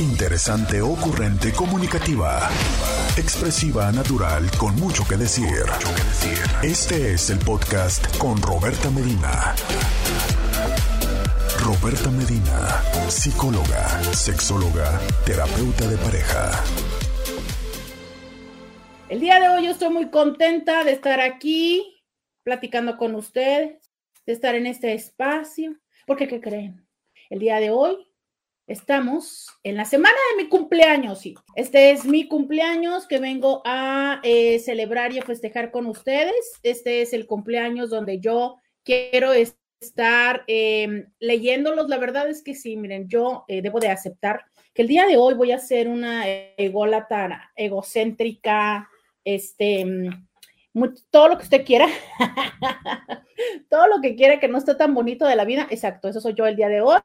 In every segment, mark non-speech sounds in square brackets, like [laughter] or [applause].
Interesante, ocurrente, comunicativa. Expresiva, natural, con mucho que decir. Este es el podcast con Roberta Medina. Roberta Medina, psicóloga, sexóloga, terapeuta de pareja. El día de hoy yo estoy muy contenta de estar aquí platicando con ustedes, de estar en este espacio, porque ¿qué creen? El día de hoy estamos en la semana de mi cumpleaños, sí. Este es mi cumpleaños que vengo a eh, celebrar y a festejar con ustedes. Este es el cumpleaños donde yo quiero estar eh, leyéndolos. La verdad es que sí, miren, yo eh, debo de aceptar que el día de hoy voy a ser una ególatra, egocéntrica, este, todo lo que usted quiera, [laughs] todo lo que quiera que no esté tan bonito de la vida, exacto, eso soy yo el día de hoy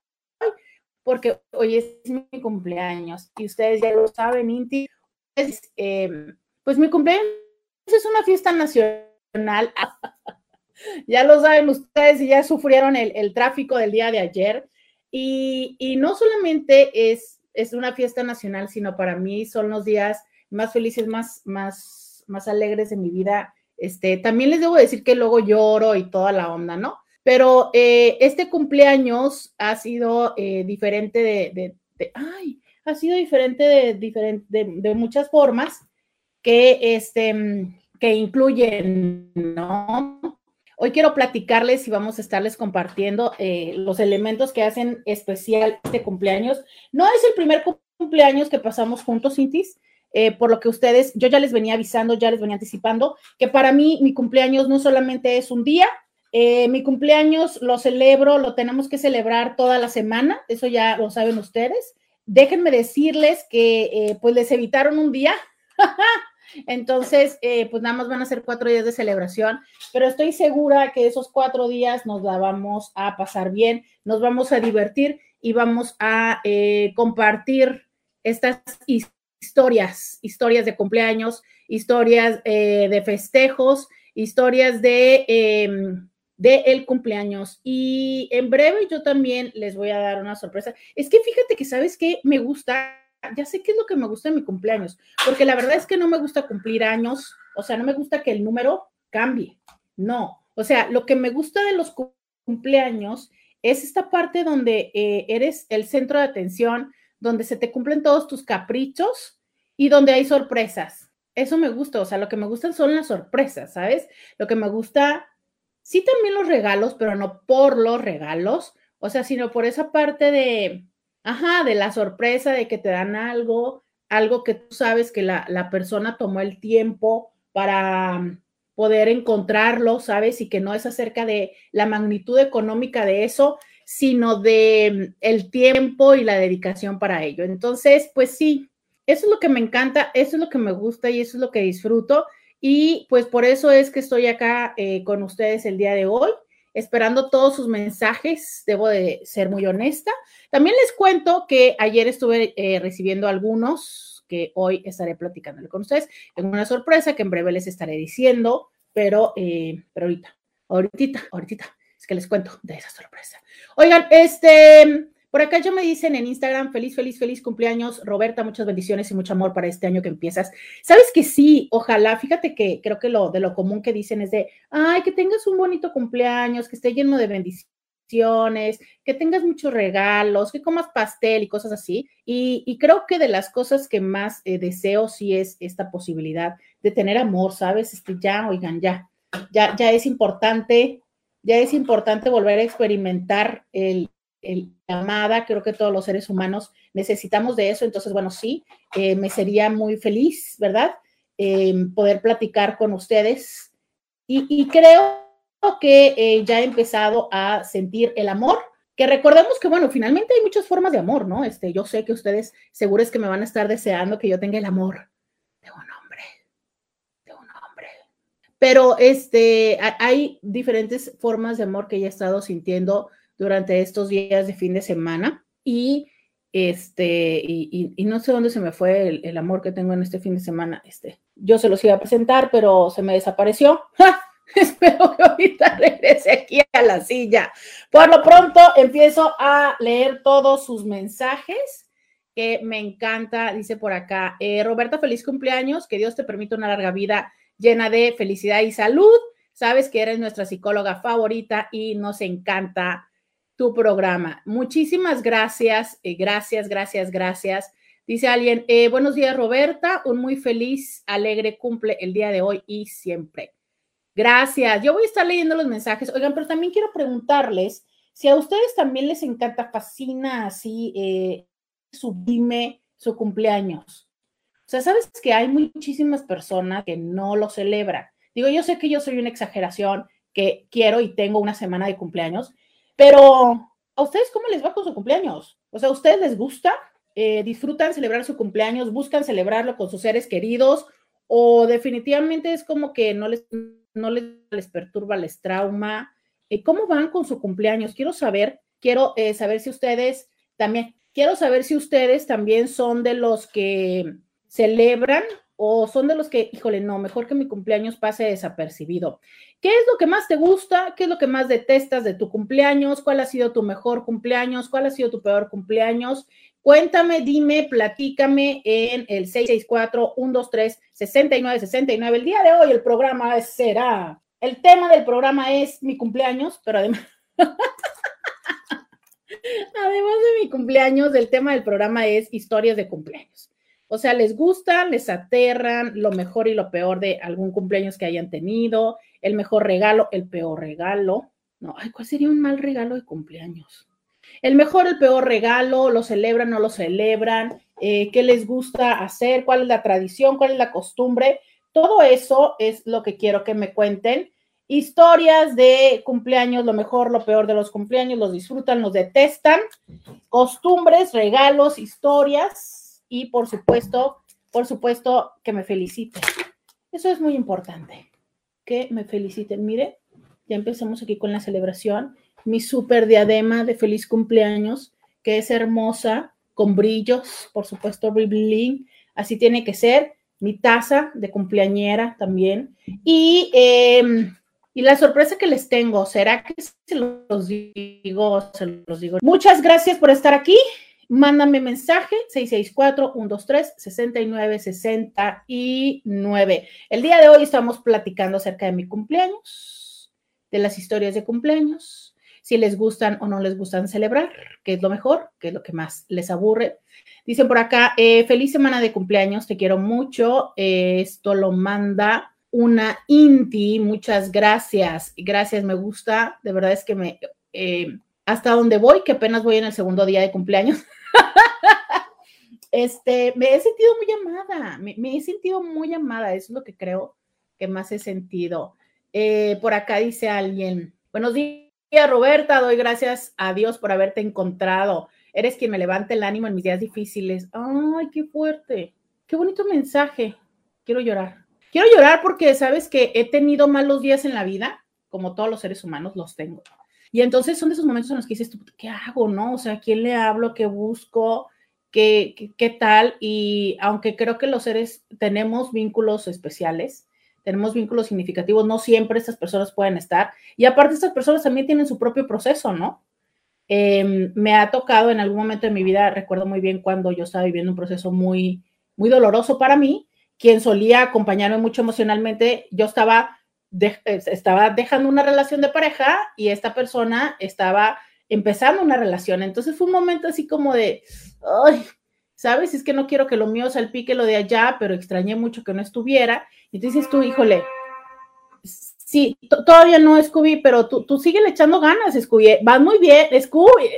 porque hoy es mi cumpleaños y ustedes ya lo saben, Inti, pues, em, pues mi cumpleaños es una fiesta nacional. [laughs] ya lo saben ustedes y ya sufrieron el, tráfico del día de ayer. Y, no solamente es, es una fiesta nacional, sino para mí son los días más felices, más, más, más alegres de mi vida. Este, también les debo decir que luego lloro y toda la onda, ¿no? Pero eh, este cumpleaños ha sido eh, diferente de, ay, ha sido diferente de, de, muchas formas que, este, que incluyen, ¿no? Hoy quiero platicarles y vamos a estarles compartiendo eh, los elementos que hacen especial este cumpleaños. No es el primer cumpleaños que pasamos juntos, Cintis, por lo que ustedes, yo ya les venía avisando, ya les venía anticipando, que para mí mi cumpleaños no solamente es un día, eh, mi cumpleaños lo celebro, lo tenemos que celebrar toda la semana, eso ya lo saben ustedes. Déjenme decirles que eh, pues les evitaron un día, [laughs] entonces eh, pues nada más van a ser cuatro días de celebración, pero estoy segura que esos cuatro días nos la vamos a pasar bien, nos vamos a divertir y vamos a compartir estas historias, historias de cumpleaños, historias de festejos, historias de em, de cumpleaños. Y en breve yo también les voy a dar una sorpresa. Es que fíjate que, ¿sabes qué? Me gusta, ya sé qué es lo que me gusta en mi cumpleaños, porque la verdad es que no me gusta cumplir años, o sea, no me gusta que el número cambie. No, o sea, lo que me gusta de los cumpleaños es esta parte donde eh, eres el centro de atención, donde se te cumplen todos tus caprichos y donde hay sorpresas. Eso me gusta, o sea, lo que me gustan son las sorpresas, ¿sabes? Lo que me gusta sí también los regalos, pero no por los regalos, o sea, sino por esa parte de, ajá, de la sorpresa de que te dan algo, algo que tú sabes que la, persona tomó el tiempo para mm, poder encontrarlo, ¿sabes? Y que no es acerca de la magnitud económica de eso, sino de mm, el tiempo y la dedicación para ello. Entonces, pues sí, eso es lo que me encanta, eso es lo que me gusta y eso es lo que disfruto. Y pues por eso es que estoy acá eh, con ustedes el día de hoy, esperando todos sus mensajes, debo de ser muy honesta. También les cuento que ayer estuve eh, recibiendo algunos que hoy estaré platicando con ustedes. Tengo una sorpresa que en breve les estaré diciendo, pero, eh, pero ahorita, ahorita, ahorita, es que les cuento de esa sorpresa. Oigan, este, por acá ya me dicen en Instagram, feliz, feliz, feliz cumpleaños, Roberta, muchas bendiciones y mucho amor para este año que empiezas. Sabes que sí, ojalá, fíjate que creo que lo de lo común que dicen es de, ay, que tengas un bonito cumpleaños, que esté lleno de bendiciones, que tengas muchos regalos, que comas pastel y cosas así. Y, creo que de las cosas que más eh, deseo sí es esta posibilidad de tener amor, ¿sabes? Este, ya, oigan, ya, ya, ya es importante, ya es importante volver a experimentar el, el, amada, creo que todos los seres humanos necesitamos de eso, entonces, bueno, sí, eh, me sería muy feliz, ¿verdad? Eh, poder platicar con ustedes y, creo que eh, ya he empezado a sentir el amor, que recordemos que, bueno, finalmente hay muchas formas de amor, ¿no? Este, yo sé que ustedes seguro es que me van a estar deseando que yo tenga el amor de un hombre, de un hombre. Pero este, hay diferentes formas de amor que ya he estado sintiendo durante estos días de fin de semana y este, y, no sé dónde se me fue el, amor que tengo en este fin de semana. Este, yo se los iba a presentar, pero se me desapareció. [laughs] Espero que ahorita [laughs] regrese aquí a la silla. Por lo pronto empiezo a leer todos sus mensajes que me encanta, dice por acá. Eh, Roberta, feliz cumpleaños, que Dios te permita una larga vida llena de felicidad y salud. Sabes que eres nuestra psicóloga favorita y nos encanta tu programa. Muchísimas gracias, eh, gracias, gracias, gracias. Dice alguien, eh, buenos días Roberta, un muy feliz, alegre cumple el día de hoy y siempre. Gracias. Yo voy a estar leyendo los mensajes. Oigan, pero también quiero preguntarles si a ustedes también les encanta, fascina así, eh, sublime su cumpleaños. O sea, sabes que hay muchísimas personas que no lo celebran. Digo, yo sé que yo soy una exageración, que quiero y tengo una semana de cumpleaños, pero ¿a ustedes cómo les va con su cumpleaños? O sea, ¿a ustedes les gusta? Eh, ¿Disfrutan celebrar su cumpleaños? ¿Buscan celebrarlo con sus seres queridos? ¿O definitivamente es como que no les, no les, les perturba, les trauma? Eh, ¿Cómo van con su cumpleaños? Quiero saber, quiero eh, saber si ustedes también, quiero saber si ustedes también son de los que celebran o son de los que, híjole, no, mejor que mi cumpleaños pase desapercibido. ¿Qué es lo que más te gusta? ¿Qué es lo que más detestas de tu cumpleaños? ¿Cuál ha sido tu mejor cumpleaños? ¿Cuál ha sido tu peor cumpleaños? Cuéntame, dime, platícame en el 664-123-6969. El día de hoy el programa será, el tema del programa es mi cumpleaños, pero además... [laughs] Además de mi cumpleaños, el tema del programa es historias de cumpleaños. O sea, les gusta, les aterran lo mejor y lo peor de algún cumpleaños que hayan tenido, el mejor regalo, el peor regalo. No, ay, ¿cuál sería un mal regalo de cumpleaños? El mejor, el peor regalo, lo celebran, no lo celebran, eh, qué les gusta hacer, cuál es la tradición, cuál es la costumbre. Todo eso es lo que quiero que me cuenten. Historias de cumpleaños, lo mejor, lo peor de los cumpleaños, los disfrutan, los detestan, costumbres, regalos, historias y por supuesto, por supuesto, que me feliciten. Eso es muy importante, que me feliciten. Mire, ya empezamos aquí con la celebración. Mi super diadema de feliz cumpleaños, que es hermosa, con brillos, por supuesto, bling. Así tiene que ser. Mi taza de cumpleañera también. Y, em, y la sorpresa que les tengo, ¿será que se los digo? Se los digo. Muchas gracias por estar aquí. Mándame mensaje 664-123-6969. El día de hoy estamos platicando acerca de mi cumpleaños, de las historias de cumpleaños, si les gustan o no les gustan celebrar, qué es lo mejor, qué es lo que más les aburre. Dicen por acá, eh, feliz semana de cumpleaños, te quiero mucho. Eh, esto lo manda una Inti, muchas gracias. Gracias, me gusta. De verdad es que me... Eh, hasta donde voy, que apenas voy en el segundo día de cumpleaños. [laughs] este, me he sentido muy amada, me, he sentido muy amada, eso es lo que creo que más he sentido. Eh, por acá dice alguien, buenos días Roberta, doy gracias a Dios por haberte encontrado. Eres quien me levanta el ánimo en mis días difíciles. Ay, qué fuerte, qué bonito mensaje. Quiero llorar. Quiero llorar porque sabes que he tenido malos días en la vida, como todos los seres humanos los tengo. Y entonces son de esos momentos en los que dices, ¿qué hago? ¿No? O sea, ¿a quién le hablo? ¿Qué busco? ¿Qué, qué, tal? Y aunque creo que los seres tenemos vínculos especiales, tenemos vínculos significativos, no siempre estas personas pueden estar. Y aparte, estas personas también tienen su propio proceso, ¿no? Em, me ha tocado en algún momento de mi vida, recuerdo muy bien cuando yo estaba viviendo un proceso muy, muy doloroso para mí, quien solía acompañarme mucho emocionalmente, yo estaba estaba dejando una relación de pareja y esta persona estaba empezando una relación. Entonces fue un momento así como de, ¿sabes? Es que no quiero que lo mío salpique lo de allá, pero extrañé mucho que no estuviera. Y dices tú, híjole, sí, todavía no, Scooby, pero tú, tú sigue echando ganas, Scooby. Vas muy bien, Scooby.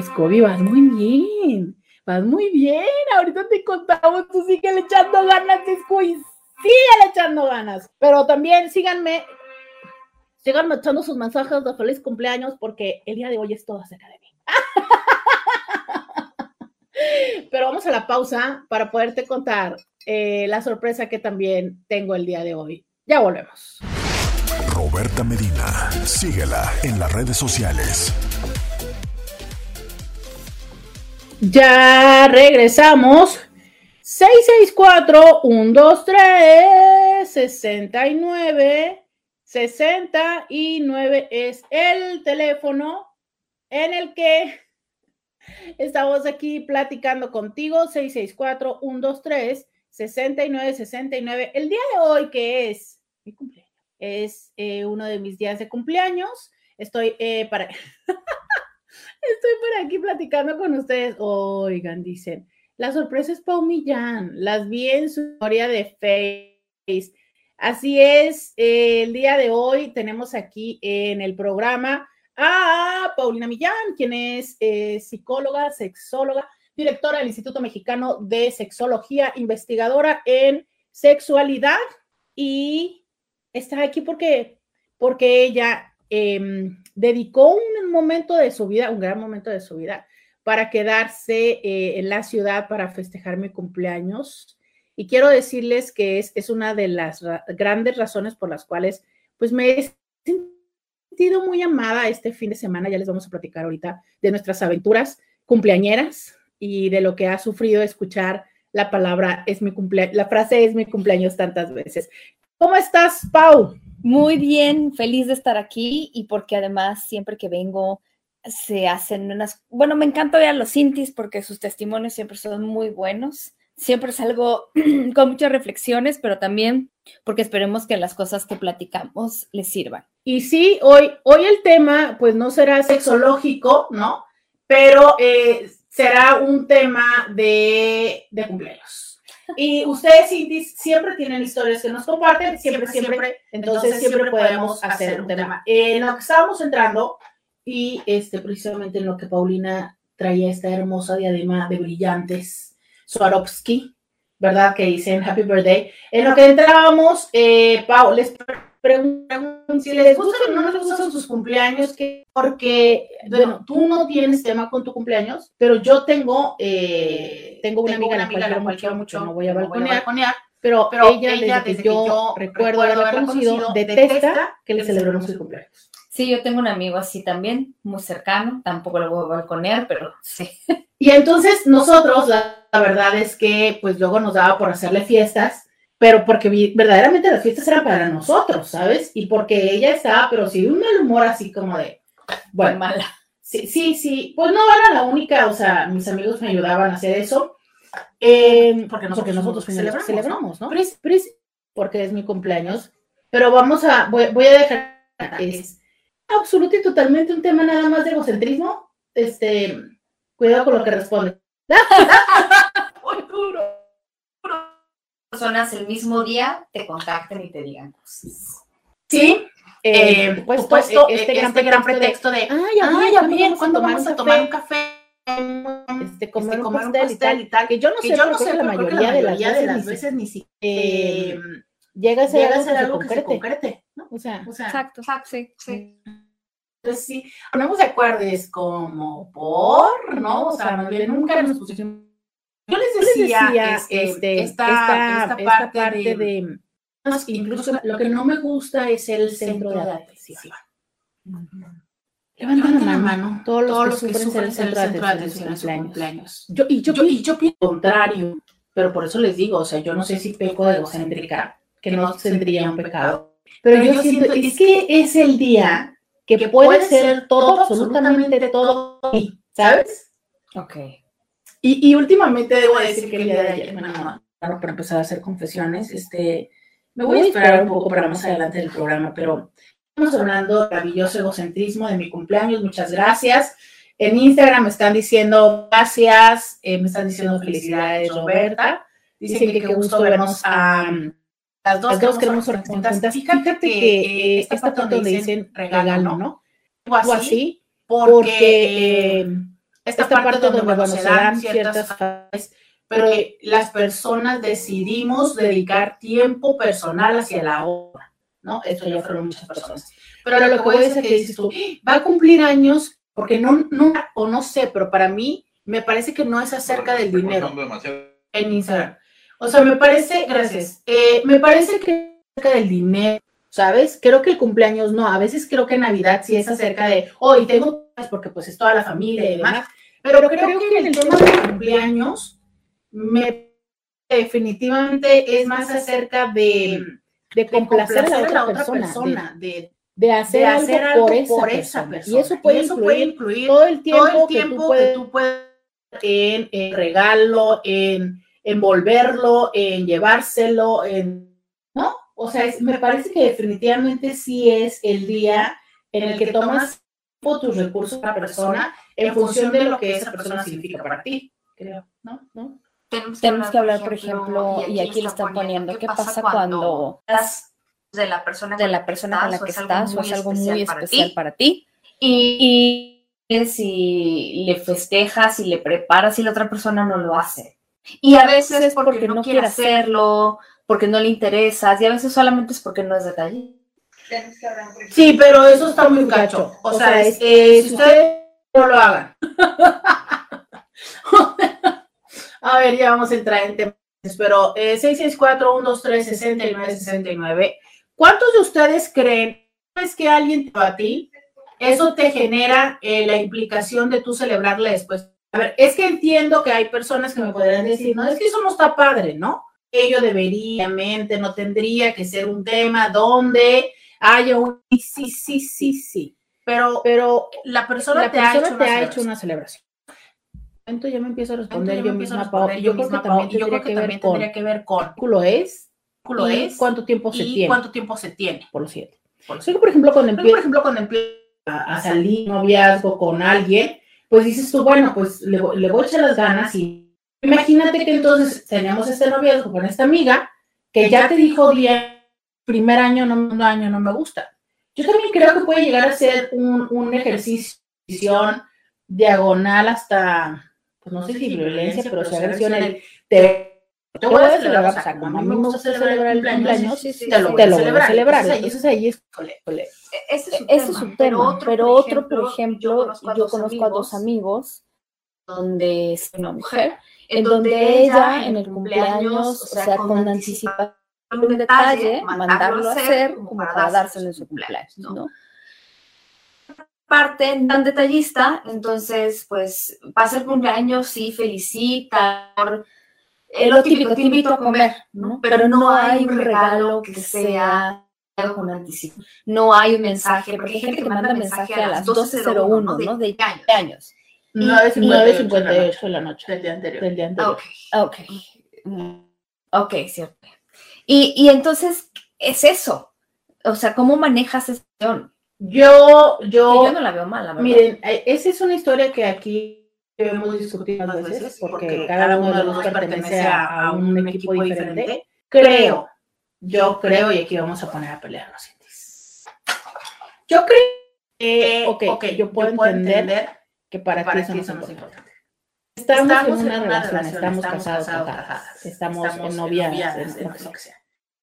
Scooby, vas muy bien. Vas muy bien. Ahorita te contamos, tú sigue echando ganas, Scooby síganle echando ganas. Pero también síganme, síganme echando sus mensajes de feliz cumpleaños porque el día de hoy es todo acerca de mí. [laughs] Pero vamos a la pausa para poderte contar eh, la sorpresa que también tengo el día de hoy. Ya volvemos. Roberta Medina, síguela en las redes sociales. Ya regresamos 664-123-69. 69 es el teléfono en el que [laughs] Estamos aquí platicando contigo, 664-123-6969. El día de hoy, que es mi cumpleaños, es eh, uno de mis días de cumpleaños. Estoy eh, para... [laughs] Estoy por aquí platicando con ustedes. Oigan, dicen, la sorpresa es Pau Millán. Las vi en su historia de Face. Así es, eh, el día de hoy tenemos aquí en el programa a Paulina Millán, quien es eh, psicóloga, sexóloga, directora del Instituto Mexicano de Sexología, investigadora en sexualidad y está aquí porque, porque ella em, dedicó un momento de su vida, un gran momento de su vida, para quedarse eh, en la ciudad para festejar mi cumpleaños. Y quiero decirles que es, es una de las grandes razones por las cuales pues me he sentido muy amada este fin de semana. Ya les vamos a platicar ahorita de nuestras aventuras cumpleañeras y de lo que ha sufrido escuchar la palabra es mi cumpleaños, la frase es mi cumpleaños tantas veces. ¿Cómo estás, Pau? Muy bien, feliz de estar aquí y porque además siempre que vengo se hacen unas, bueno, me encanta ver a los Cintis porque sus testimonios siempre son muy buenos. Siempre es algo [clears throat] con muchas reflexiones, pero también porque esperemos que las cosas que platicamos les sirvan. Y sí, hoy, hoy el tema, pues no será sexológico, ¿no? Pero eh, será un tema de, de cumpleaños. Y ustedes, Cintis, siempre tienen historias que nos comparten, siempre, siempre, entonces, siempre podemos hacer un tema. En lo que estábamos entrando, y este, precisamente en lo que Paulina traía esta hermosa diadema de brillantes, Swarovski, ¿verdad? Que dicen Happy Birthday. En lo que entrábamos, eh, Pau, les pregunto si les gustan o no les gustan sus cumpleaños, que, porque, bueno, tú no tienes tema con tu cumpleaños, pero yo tengo, eh, tengo una amiga, a la cual quiero mucho, no voy a balconear, pero, pero ella, ella, desde, que, yo recuerdo haberla conocido, detesta que le celebremos su cumpleaños. Sí, yo tengo un amigo así también, muy cercano, tampoco lo voy a balconear, pero sí. Y entonces nosotros, la, verdad es que pues luego nos daba por hacerle fiestas, pero porque verdaderamente las fiestas eran para nosotros, ¿sabes? Y porque ella estaba, pero sí, un mal humor así como de, bueno, mala. Sí, sí, sí, pues no era la única, o sea, mis amigos me ayudaban a hacer eso, eh, porque nosotros, celebramos, ¿no? porque es mi cumpleaños, pero vamos a, voy, voy a dejar, es, absoluto y totalmente un tema nada más de egocentrismo, este, cuidado con lo que responde. [laughs] Muy duro. Personas el mismo día te contacten y te digan cosas. Sí, eh, pues, puesto este, gran, este gran pretexto de, ay, ay, ay ¿cuándo vamos a tomar un café? Este, comer, este, comer un pastel, y, tal, que yo no sé, yo no sé la mayoría, de, las veces, ni siquiera eh, llega a ser, algo, que, se concrete, ¿no? O sea, exacto, exacto, sí, sí. Entonces, sí, ponemos de acuerdo, es como por, ¿no? O sea, nunca nos pusimos. Yo les decía, este, este esta, esta, parte, de, incluso lo que no me gusta es el centro de atención. Levantan la mano todos los, que, sufren el centro de atención en su cumpleaños. Yo, y yo, y yo pienso contrario, pero por eso les digo, o sea, yo no sé si peco de egocéntrica, que no tendría un pecado. Pero, yo, siento, es que es el día que, puede, ser todo, absolutamente todo, ¿sabes? Ok. Y, y, últimamente debo decir que el día de ayer me para empezar a hacer confesiones. Este, me voy a esperar un poco para más adelante del programa, pero estamos hablando de maravilloso egocentrismo de mi cumpleaños. Muchas gracias. En Instagram me están diciendo gracias, eh, me están diciendo felicidades, Roberta. Dicen que qué gusto vernos a las dos, las queremos juntas. Fíjate, que, eh, esta parte donde dicen regalo, ¿no? O así, porque, eh, esta, parte, donde, bueno, se dan ciertas fases, pero las personas decidimos dedicar tiempo personal hacia la obra, ¿no? Esto ya fueron muchas personas. Pero, lo que voy a decir que dices tú, va a cumplir años, porque no, no, o no sé, pero para mí me parece que no es acerca del dinero en Instagram. O sea, me parece, gracias, eh, me parece que acerca del dinero, ¿sabes? Creo que el cumpleaños no, a veces creo que Navidad sí es acerca de, hoy oh, tengo, porque pues es toda la familia y demás, pero creo, que en el tema de cumpleaños, me definitivamente es más acerca de, de complacer, a la otra persona, de, de hacer, algo, por, esa, persona. Y eso puede, incluir, todo el tiempo, que, tú puedes, en, en, regalo, en envolverlo, en llevárselo, en, ¿no? O sea, me parece que definitivamente sí es el día en el que tomas tus recursos a la persona en función de lo que esa persona significa para ti, creo, ¿no? ¿No? Tenemos que hablar, por ejemplo, y aquí, lo están poniendo, ¿qué pasa cuando de la persona de la persona con la que estás o es algo muy especial para ti. Y, si le festejas y le preparas y la otra persona no lo hace. Y a veces es porque, no quiere hacerlo, porque no le interesas, y a veces solamente es porque no es detalle. Sí, pero eso está muy cacho. O, sea, eh, si ustedes no lo hagan. [laughs] a ver, ya vamos a entrar en temas. Pero eh, 664-123-6969. ¿Cuántos de ustedes creen es que alguien te va a ti? Eso te genera eh, la implicación de tú celebrarle después. A ver, es que entiendo que hay personas que me podrían decir, no, es que eso no está padre, ¿no? Ello debería, mente, no tendría que ser un tema donde haya un sí, sí, sí, sí. Pero, pero la persona, te, ha, hecho te ha hecho una celebración. Entonces yo me empiezo a responder yo, misma, yo, creo que también, tendría, que ver con, ¿culo es? es cuánto tiempo se tiene. cuánto tiempo se tiene. Por lo siete. Por, por ejemplo, cuando empiezo, por ejemplo, cuando empiezo a, salir noviazgo con alguien, pues dices tú, bueno, pues le, le voy a echar las ganas y imagínate que entonces tenemos este noviazgo con esta amiga que ya te dijo día, primer año, no, un año no me gusta. Yo también creo que puede llegar a ser un, un ejercicio diagonal hasta, pues no sé si violencia, pero si agresión, el, te te voy a celebrar, o sea, como a mí me gusta celebrar el cumpleaños, sí, sí, te lo, te lo voy a celebrar. Entonces ahí es, ese es un tema, pero otro, por ejemplo, yo conozco a dos amigos donde es una mujer, en donde ella en el cumpleaños, o sea, con anticipación un detalle, mandarlo a hacer como para dárselo en su cumpleaños, ¿no? parte tan detallista, entonces, pues, pasa el cumpleaños, sí, felicita, lo típico, te invito a comer, ¿no? Pero no hay un regalo que sea con anticipo. No hay un mensaje, porque hay gente que manda mensaje a las 12.01, ¿no? De años. 9.58 de la noche. Del día anterior. Del día anterior. Ok. Ok, cierto. Y, y entonces, es eso. O sea, ¿cómo manejas esa situación? Yo, yo. yo no la veo mal, la verdad. Miren, eh, esa es una historia que aquí hemos discutido más veces, porque cada uno de los pertenece a, un equipo diferente. Creo, yo creo, y aquí vamos a poner a pelear los indies. Yo creo que, okay, yo puedo, entender, que para, ti eso no es importante. Estamos, en una, relación, estamos, casados, casadas, estamos, en novias, en, lo que sea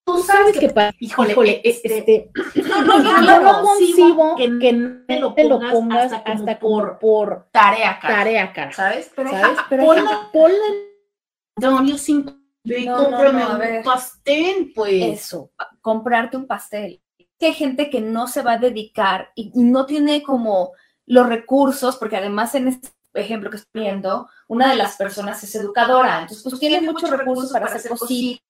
tú sabes que para, híjole, este, este [clears throat] no, no, no, yo no concibo que, que no te lo pongas, pongas hasta, hasta por, por tarea, cara. tarea, cara. ¿Sabes? Pero, ¿sabes? Pero ponla, ponla Antonio sin y no, no, no, un pastel, pues. Eso, comprarte un pastel. Que hay gente que no se va a dedicar y no tiene como los recursos, porque además en este ejemplo que estoy viendo, una de las personas es educadora, entonces pues tiene muchos recursos para hacer cositas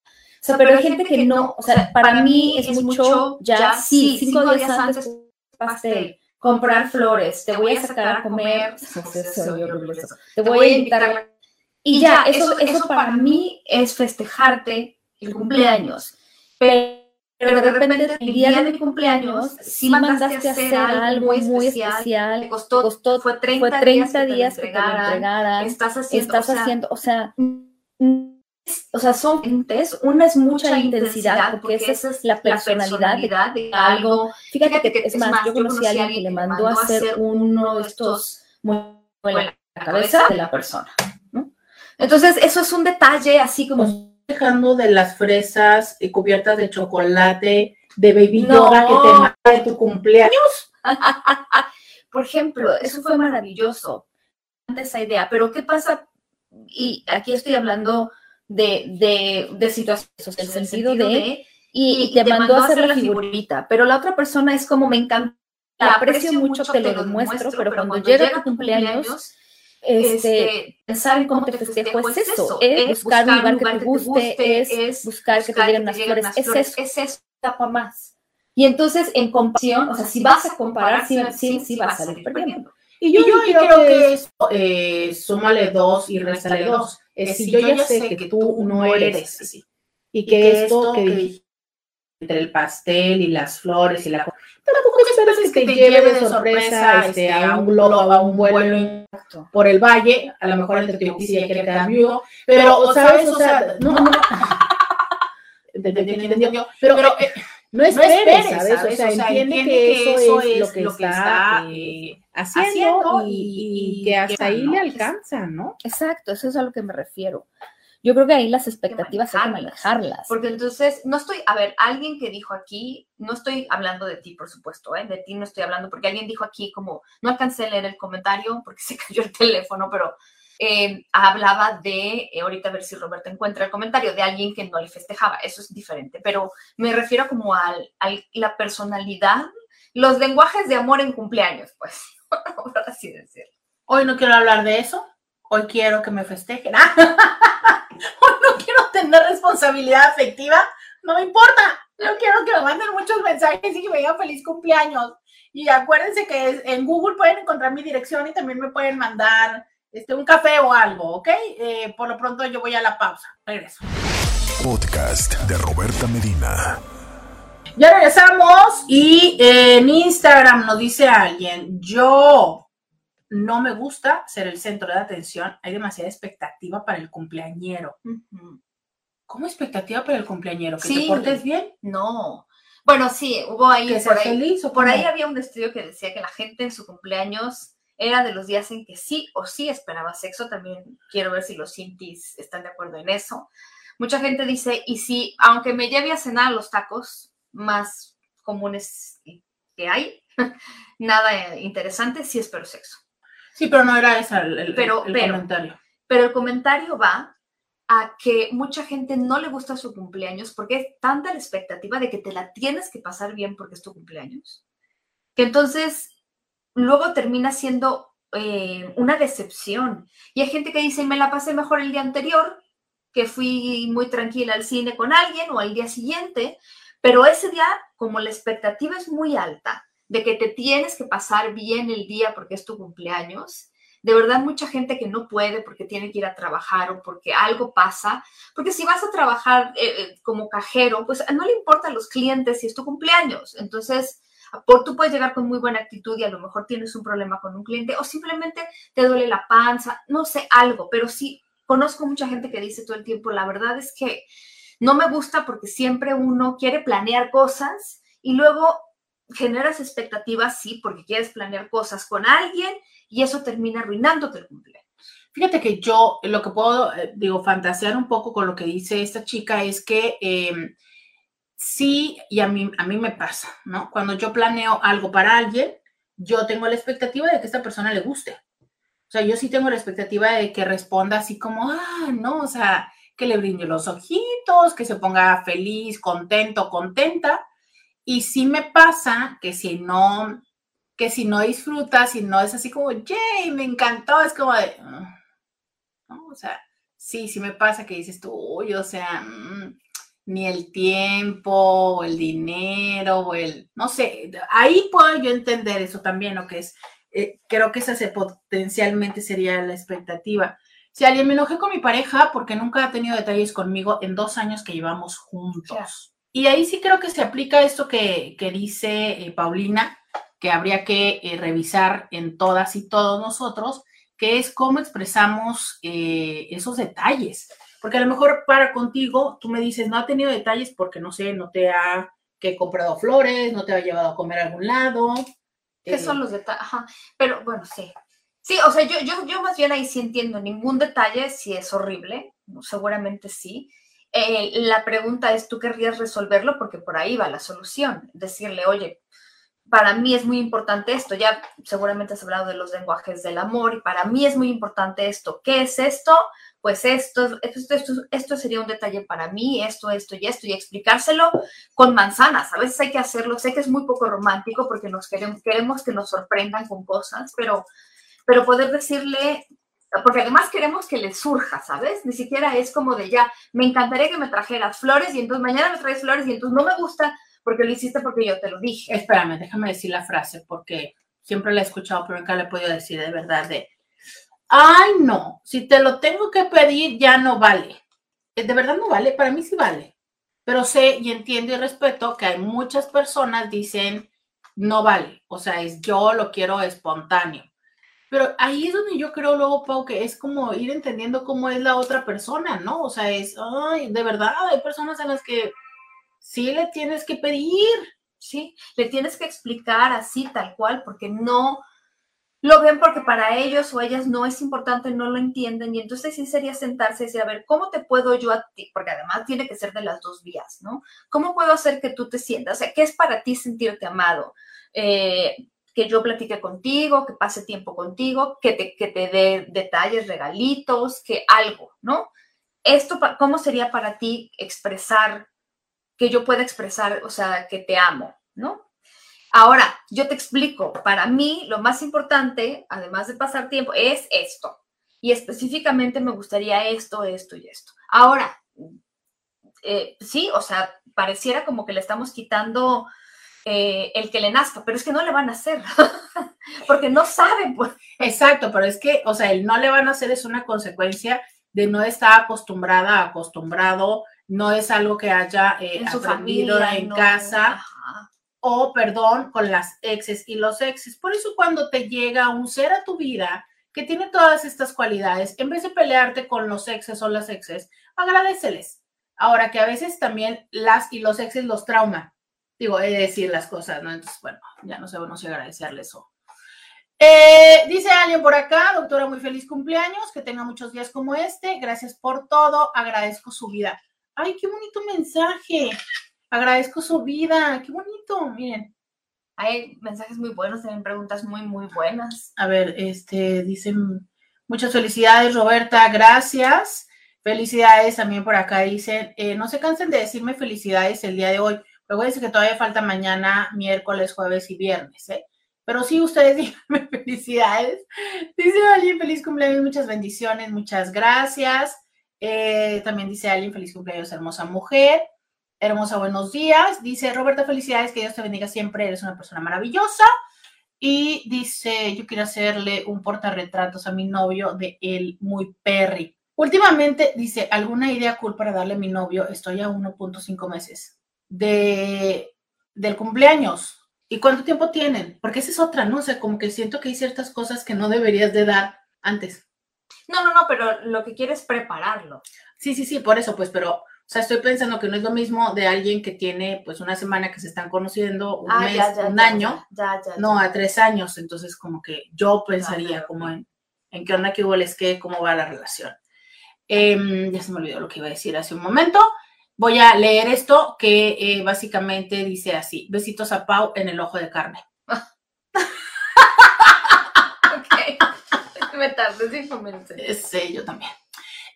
sea, pero hay gente que no, o sea, para mí es mucho, ya, sí, cinco días antes pastel, comprar flores, te voy a sacar a comer, te voy a invitar. Y ya, eso, eso para mí es festejarte el cumpleaños. Pero, pero de repente el día de mi cumpleaños sí mandaste a hacer algo muy especial, te costó, costó, fue 30, fue 30 días que te lo estás haciendo, estás haciendo, o sea, o sea, son entes, una es mucha, intensidad, porque, esa es la personalidad, de, algo. Fíjate, que, es más, yo conocí a alguien que le mandó a hacer uno de estos muy en la cabeza de la persona. Entonces, eso es un detalle así como... Dejando de las fresas y cubiertas de chocolate, de baby yoga que te manda de tu cumpleaños. [laughs] Por ejemplo, eso fue maravilloso, esa idea. Pero, ¿qué pasa? Y aquí estoy hablando de, de, de situaciones, el sentido de, y, te, mandó a hacer la figurita, pero la otra persona es como me encanta, la aprecio mucho, te lo demuestro, pero cuando llega tu cumpleaños, este, este, pensar en cómo te festejo es eso, es buscar un lugar que te guste, es buscar que te lleguen las flores, es eso, es eso, tapa más. Y entonces, en comparación, o sea, si vas a comparar, sí, sí, sí vas a salir perdiendo. Y yo, creo, que, es, eh, súmale dos y réstale dos. Es si yo ya sé que tú no eres así. Y que esto que entre el pastel y las flores y la tampoco esperes que te lleve de sorpresa este, a un globo, a un vuelo por el valle, a lo mejor entre tu y que te cambió, pero, ¿sabes? O sea, no, no, [laughs] pero, eh, no esperes, ¿sabes? O sea, entiende que eso es lo que, está eh, eh, haciendo y, que hasta ahí le alcanza, ¿no? Exacto, eso es a lo que me refiero. Yo creo que ahí las expectativas hay que manejarlas. Porque entonces, no estoy, a ver, alguien que dijo aquí, no estoy hablando de ti, por supuesto, ¿eh? de ti no estoy hablando, porque alguien dijo aquí como, no alcancé a leer el comentario porque [laughs] se cayó el teléfono, pero eh, hablaba de, eh, ahorita a ver si Roberto encuentra el comentario, de alguien que no le festejaba, eso es diferente, pero me refiero como a la personalidad, los lenguajes de amor en cumpleaños, pues, [laughs] por así decirlo. Hoy no quiero hablar de eso, hoy quiero que me festejen. [laughs] hoy no quiero tener responsabilidad afectiva, no me importa, yo quiero que me manden muchos mensajes y que me digan feliz cumpleaños. Y acuérdense que en Google pueden encontrar mi dirección y también me pueden mandar este, un café o algo, ¿ok? Eh, por lo pronto yo voy a la pausa. Regreso. Podcast de Roberta Medina. Ya regresamos y en Instagram nos dice alguien, yo no me gusta ser el centro de atención, hay demasiada expectativa para el cumpleañero. ¿Cómo expectativa para el cumpleañero? ¿Que te portes bien? No. Bueno, sí, hubo ahí, ¿Que por, ahí, feliz, por ahí había un estudio que decía que la gente en su cumpleaños era de los días en que sí o sí esperaba sexo. También quiero ver si los sintis están de acuerdo en eso. Mucha gente dice, y si, aunque me lleve a cenar los tacos más comunes que hay, [laughs] nada interesante, sí espero sexo. Sí, pero no era ese el, comentario. Pero el comentario va a que mucha gente no le gusta su cumpleaños porque es tanta la expectativa de que te la tienes que pasar bien porque es tu cumpleaños, que entonces luego termina siendo eh, una decepción. Y hay gente que dice, me la pasé mejor el día anterior, que fui muy tranquila al cine con alguien o al día siguiente, pero ese día, como la expectativa es muy alta de que te tienes que pasar bien el día porque es tu cumpleaños, de verdad mucha gente que no puede porque tiene que ir a trabajar o porque algo pasa, porque si vas a trabajar eh, eh, como cajero, pues no le importa a los clientes si es tu cumpleaños. Entonces, por, tú puedes llegar con muy buena actitud y a lo mejor tienes un problema con un cliente o simplemente te duele la panza, no sé, algo, pero sí, conozco mucha gente que dice todo el tiempo, la verdad es que no me gusta porque siempre uno quiere planear cosas y luego generas expectativas, sí, porque quieres planear cosas con alguien y eso termina arruinándote el cumpleaños. Fíjate que yo lo que puedo, eh, digo, fantasear un poco con lo que dice esta chica es que eh, sí, y a mí, a mí me pasa, ¿no? Cuando yo planeo algo para alguien, yo tengo la expectativa de que esta persona le guste. O sea, yo sí tengo la expectativa de que responda así como, ah, no, o sea, que le brinde los ojitos, que se ponga feliz, contento, contenta. Y sí me pasa que si no, que si no disfruta, si no es así como, yay, me encantó, es como de, ah", ¿no? O sea, sí, sí me pasa que dices tú, uy, o sea, mm, ni el tiempo, o el dinero, o el, no sé, ahí puedo yo entender eso también, lo que es, eh, creo que esa se, potencialmente sería la expectativa. Si alguien me enojé con mi pareja porque nunca ha tenido detalles conmigo en dos años que llevamos juntos. Y ahí sí creo que se aplica esto que, dice eh, Paulina, que habría que eh, revisar en todas y todos nosotros, que es cómo expresamos esos detalles porque a lo mejor para contigo, tú me dices, no ha tenido detalles porque, no sé, no te ha que comprado flores, no te ha llevado a comer a algún lado. ¿Qué eh, son los detalles? Ajá. Pero bueno, sí. Sí, o sea, yo, yo, yo más bien ahí sí entiendo ningún detalle si es horrible, seguramente sí. Eh, la pregunta es, ¿tú querrías resolverlo? Porque por ahí va la solución. Decirle, oye, para mí es muy importante esto. Ya seguramente has hablado de los lenguajes del amor y para mí es muy importante esto. ¿Qué es esto? Pues esto, esto, esto, esto sería un detalle para mí, esto, esto y esto, y explicárselo con manzanas. A veces hay que hacerlo. Sé que es muy poco romántico porque nos queremos, queremos que nos sorprendan con cosas, pero, pero poder decirle, porque además queremos que le surja, ¿sabes? Ni siquiera es como de ya, me encantaría que me trajeras flores y entonces mañana me traes flores y entonces no me gusta porque lo hiciste porque yo te lo dije. Espérame, déjame decir la frase porque siempre la he escuchado, pero nunca le he podido decir de verdad de, ay, no, si te lo tengo que pedir ya no vale. Eh, de verdad no vale, para mí sí vale. Pero sé y entiendo y respeto que hay muchas personas dicen, no vale, o sea, es yo lo quiero espontáneo. Pero ahí es donde yo creo luego, Pau, que es como ir entendiendo cómo es la otra persona, ¿no? O sea, es, ay, de verdad, hay personas en las que sí le tienes que pedir. Sí, le tienes que explicar así, tal cual, porque no lo ven porque para ellos o ellas no es importante, no lo entienden. Y entonces sí sería sentarse y decir, a ver, ¿cómo te puedo yo a ti? Porque además tiene que ser de las dos vías, ¿no? ¿Cómo puedo hacer que tú te sientas? O sea, ¿qué es para ti sentirte amado? Eh, que yo platique contigo, que pase tiempo contigo, que te, que te dé detalles, regalitos, que algo, ¿no? Esto, ¿cómo sería para ti expresar, que yo pueda expresar, o sea, que te amo, ¿no? Ahora, yo te explico, para mí lo más importante, además de pasar tiempo, es esto. Y específicamente me gustaría esto, esto y esto. Ahora, eh, sí, o sea, pareciera como que le estamos quitando eh, el que le nazca, pero es que no le van a hacer, [laughs] porque no saben. Pues. Exacto, pero es que, o sea, el no le van a hacer es una consecuencia de no estar acostumbrada, acostumbrado, no es algo que haya eh, en su familia, en casa, o perdón, con las exes y los exes. Por eso cuando te llega un ser a tu vida que tiene todas estas cualidades, en vez de pelearte con los exes o las exes, agradeceles. Ahora que a veces también las y los exes los trauman digo, he de decir las cosas, ¿no? Entonces, bueno, ya no sé, no sé agradecerle eso. Eh, dice alguien por acá, doctora, muy feliz cumpleaños, que tenga muchos días como este, gracias por todo, agradezco su vida. Ay, qué bonito mensaje, agradezco su vida, qué bonito, miren. Hay mensajes muy buenos, tienen preguntas muy, muy buenas. A ver, este, dicen, muchas felicidades, Roberta, gracias. Felicidades también por acá, dicen, eh, no se cansen de decirme felicidades el día de hoy. Luego dice que todavía falta mañana, miércoles, jueves y viernes, ¿eh? Pero sí, ustedes [laughs] díganme felicidades. Dice alguien, feliz cumpleaños, muchas bendiciones, muchas gracias. Eh, también dice alguien, feliz cumpleaños, hermosa mujer. Hermosa, buenos días. Dice Roberta, felicidades, que Dios te bendiga siempre, eres una persona maravillosa. Y dice, yo quiero hacerle un portarretratos a mi novio de él, muy perry. Últimamente, dice, ¿alguna idea cool para darle a mi novio? Estoy a 1.5 meses de, del cumpleaños. ¿Y cuánto tiempo tienen? Porque esa es otra, ¿no? O sea, como que siento que hay ciertas cosas que no deberías de dar antes. No, no, no, pero lo que quieres es prepararlo. Sí, sí, sí, por eso, pues, pero, o sea, estoy pensando que no es lo mismo de alguien que tiene, pues, una semana que se están conociendo, un ah, mes, un año, no, a tres años, entonces, como que yo pensaría como en, en qué onda, qué hubo, es que, cómo va la relación. Em, ya se me olvidó lo que iba a decir hace un momento. Voy a leer esto que eh, básicamente dice así, besitos a Pau en el ojo de carne. [laughs] ok, [laughs] me tardé Sí, yo también.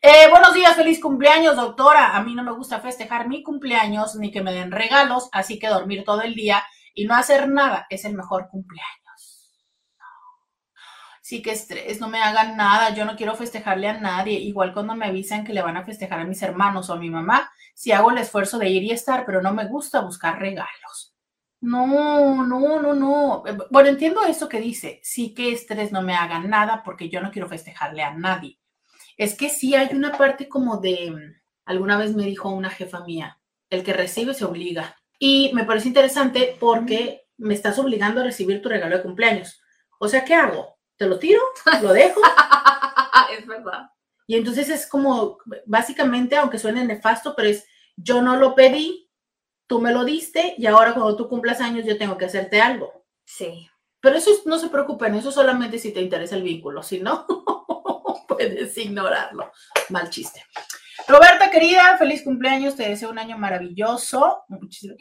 Eh, buenos días, feliz cumpleaños, doctora. A mí no me gusta festejar mi cumpleaños ni que me den regalos, así que dormir todo el día y no hacer nada es el mejor cumpleaños sí que estrés, no me hagan nada, yo no quiero festejarle a nadie, igual cuando me avisan que le van a festejar a mis hermanos o a mi mamá, si hago el esfuerzo de ir y estar, pero no me gusta buscar regalos. No, no, no, no. Bueno, entiendo eso que dice, sí que estrés no me hagan nada porque yo no quiero festejarle a nadie. Es que sí hay una parte como de, alguna vez me dijo una jefa mía, el que recibe se obliga. Y me parece interesante porque me estás obligando a recibir tu regalo de cumpleaños. O sea, ¿qué hago? ¿Te lo tiro? ¿Lo dejo? [laughs] es verdad. Y entonces es como, básicamente, aunque suene nefasto, pero es, yo no lo pedí, tú me lo diste y ahora cuando tú cumplas años yo tengo que hacerte algo. Sí. Pero eso no se preocupen, eso solamente si te interesa el vínculo, si no, [laughs] puedes ignorarlo. Mal chiste. Roberta, querida, feliz cumpleaños, te deseo un año maravilloso. Muchísimas...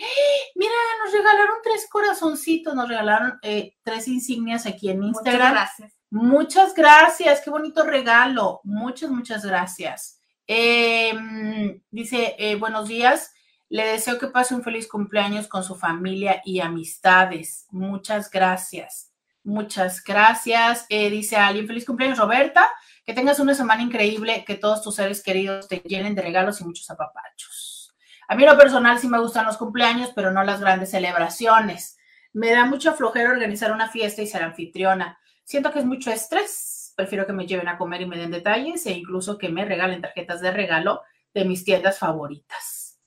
Mira, nos regalaron tres corazoncitos, nos regalaron eh, tres insignias aquí en Instagram. Muchas gracias. Muchas gracias, qué bonito regalo. Muchas, muchas gracias. Em, dice, eh, buenos días. Le deseo que pase un feliz cumpleaños con su familia y amistades. Muchas gracias. Muchas gracias. Eh, dice alguien, feliz cumpleaños, Roberta. Que tengas una semana increíble, que todos tus seres queridos te llenen de regalos y muchos apapachos. A mí lo personal sí me gustan los cumpleaños, pero no las grandes celebraciones. Me da mucha flojera organizar una fiesta y ser anfitriona. Siento que es mucho estrés. Prefiero que me lleven a comer y me den detalles e incluso que me regalen tarjetas de regalo de mis tiendas favoritas.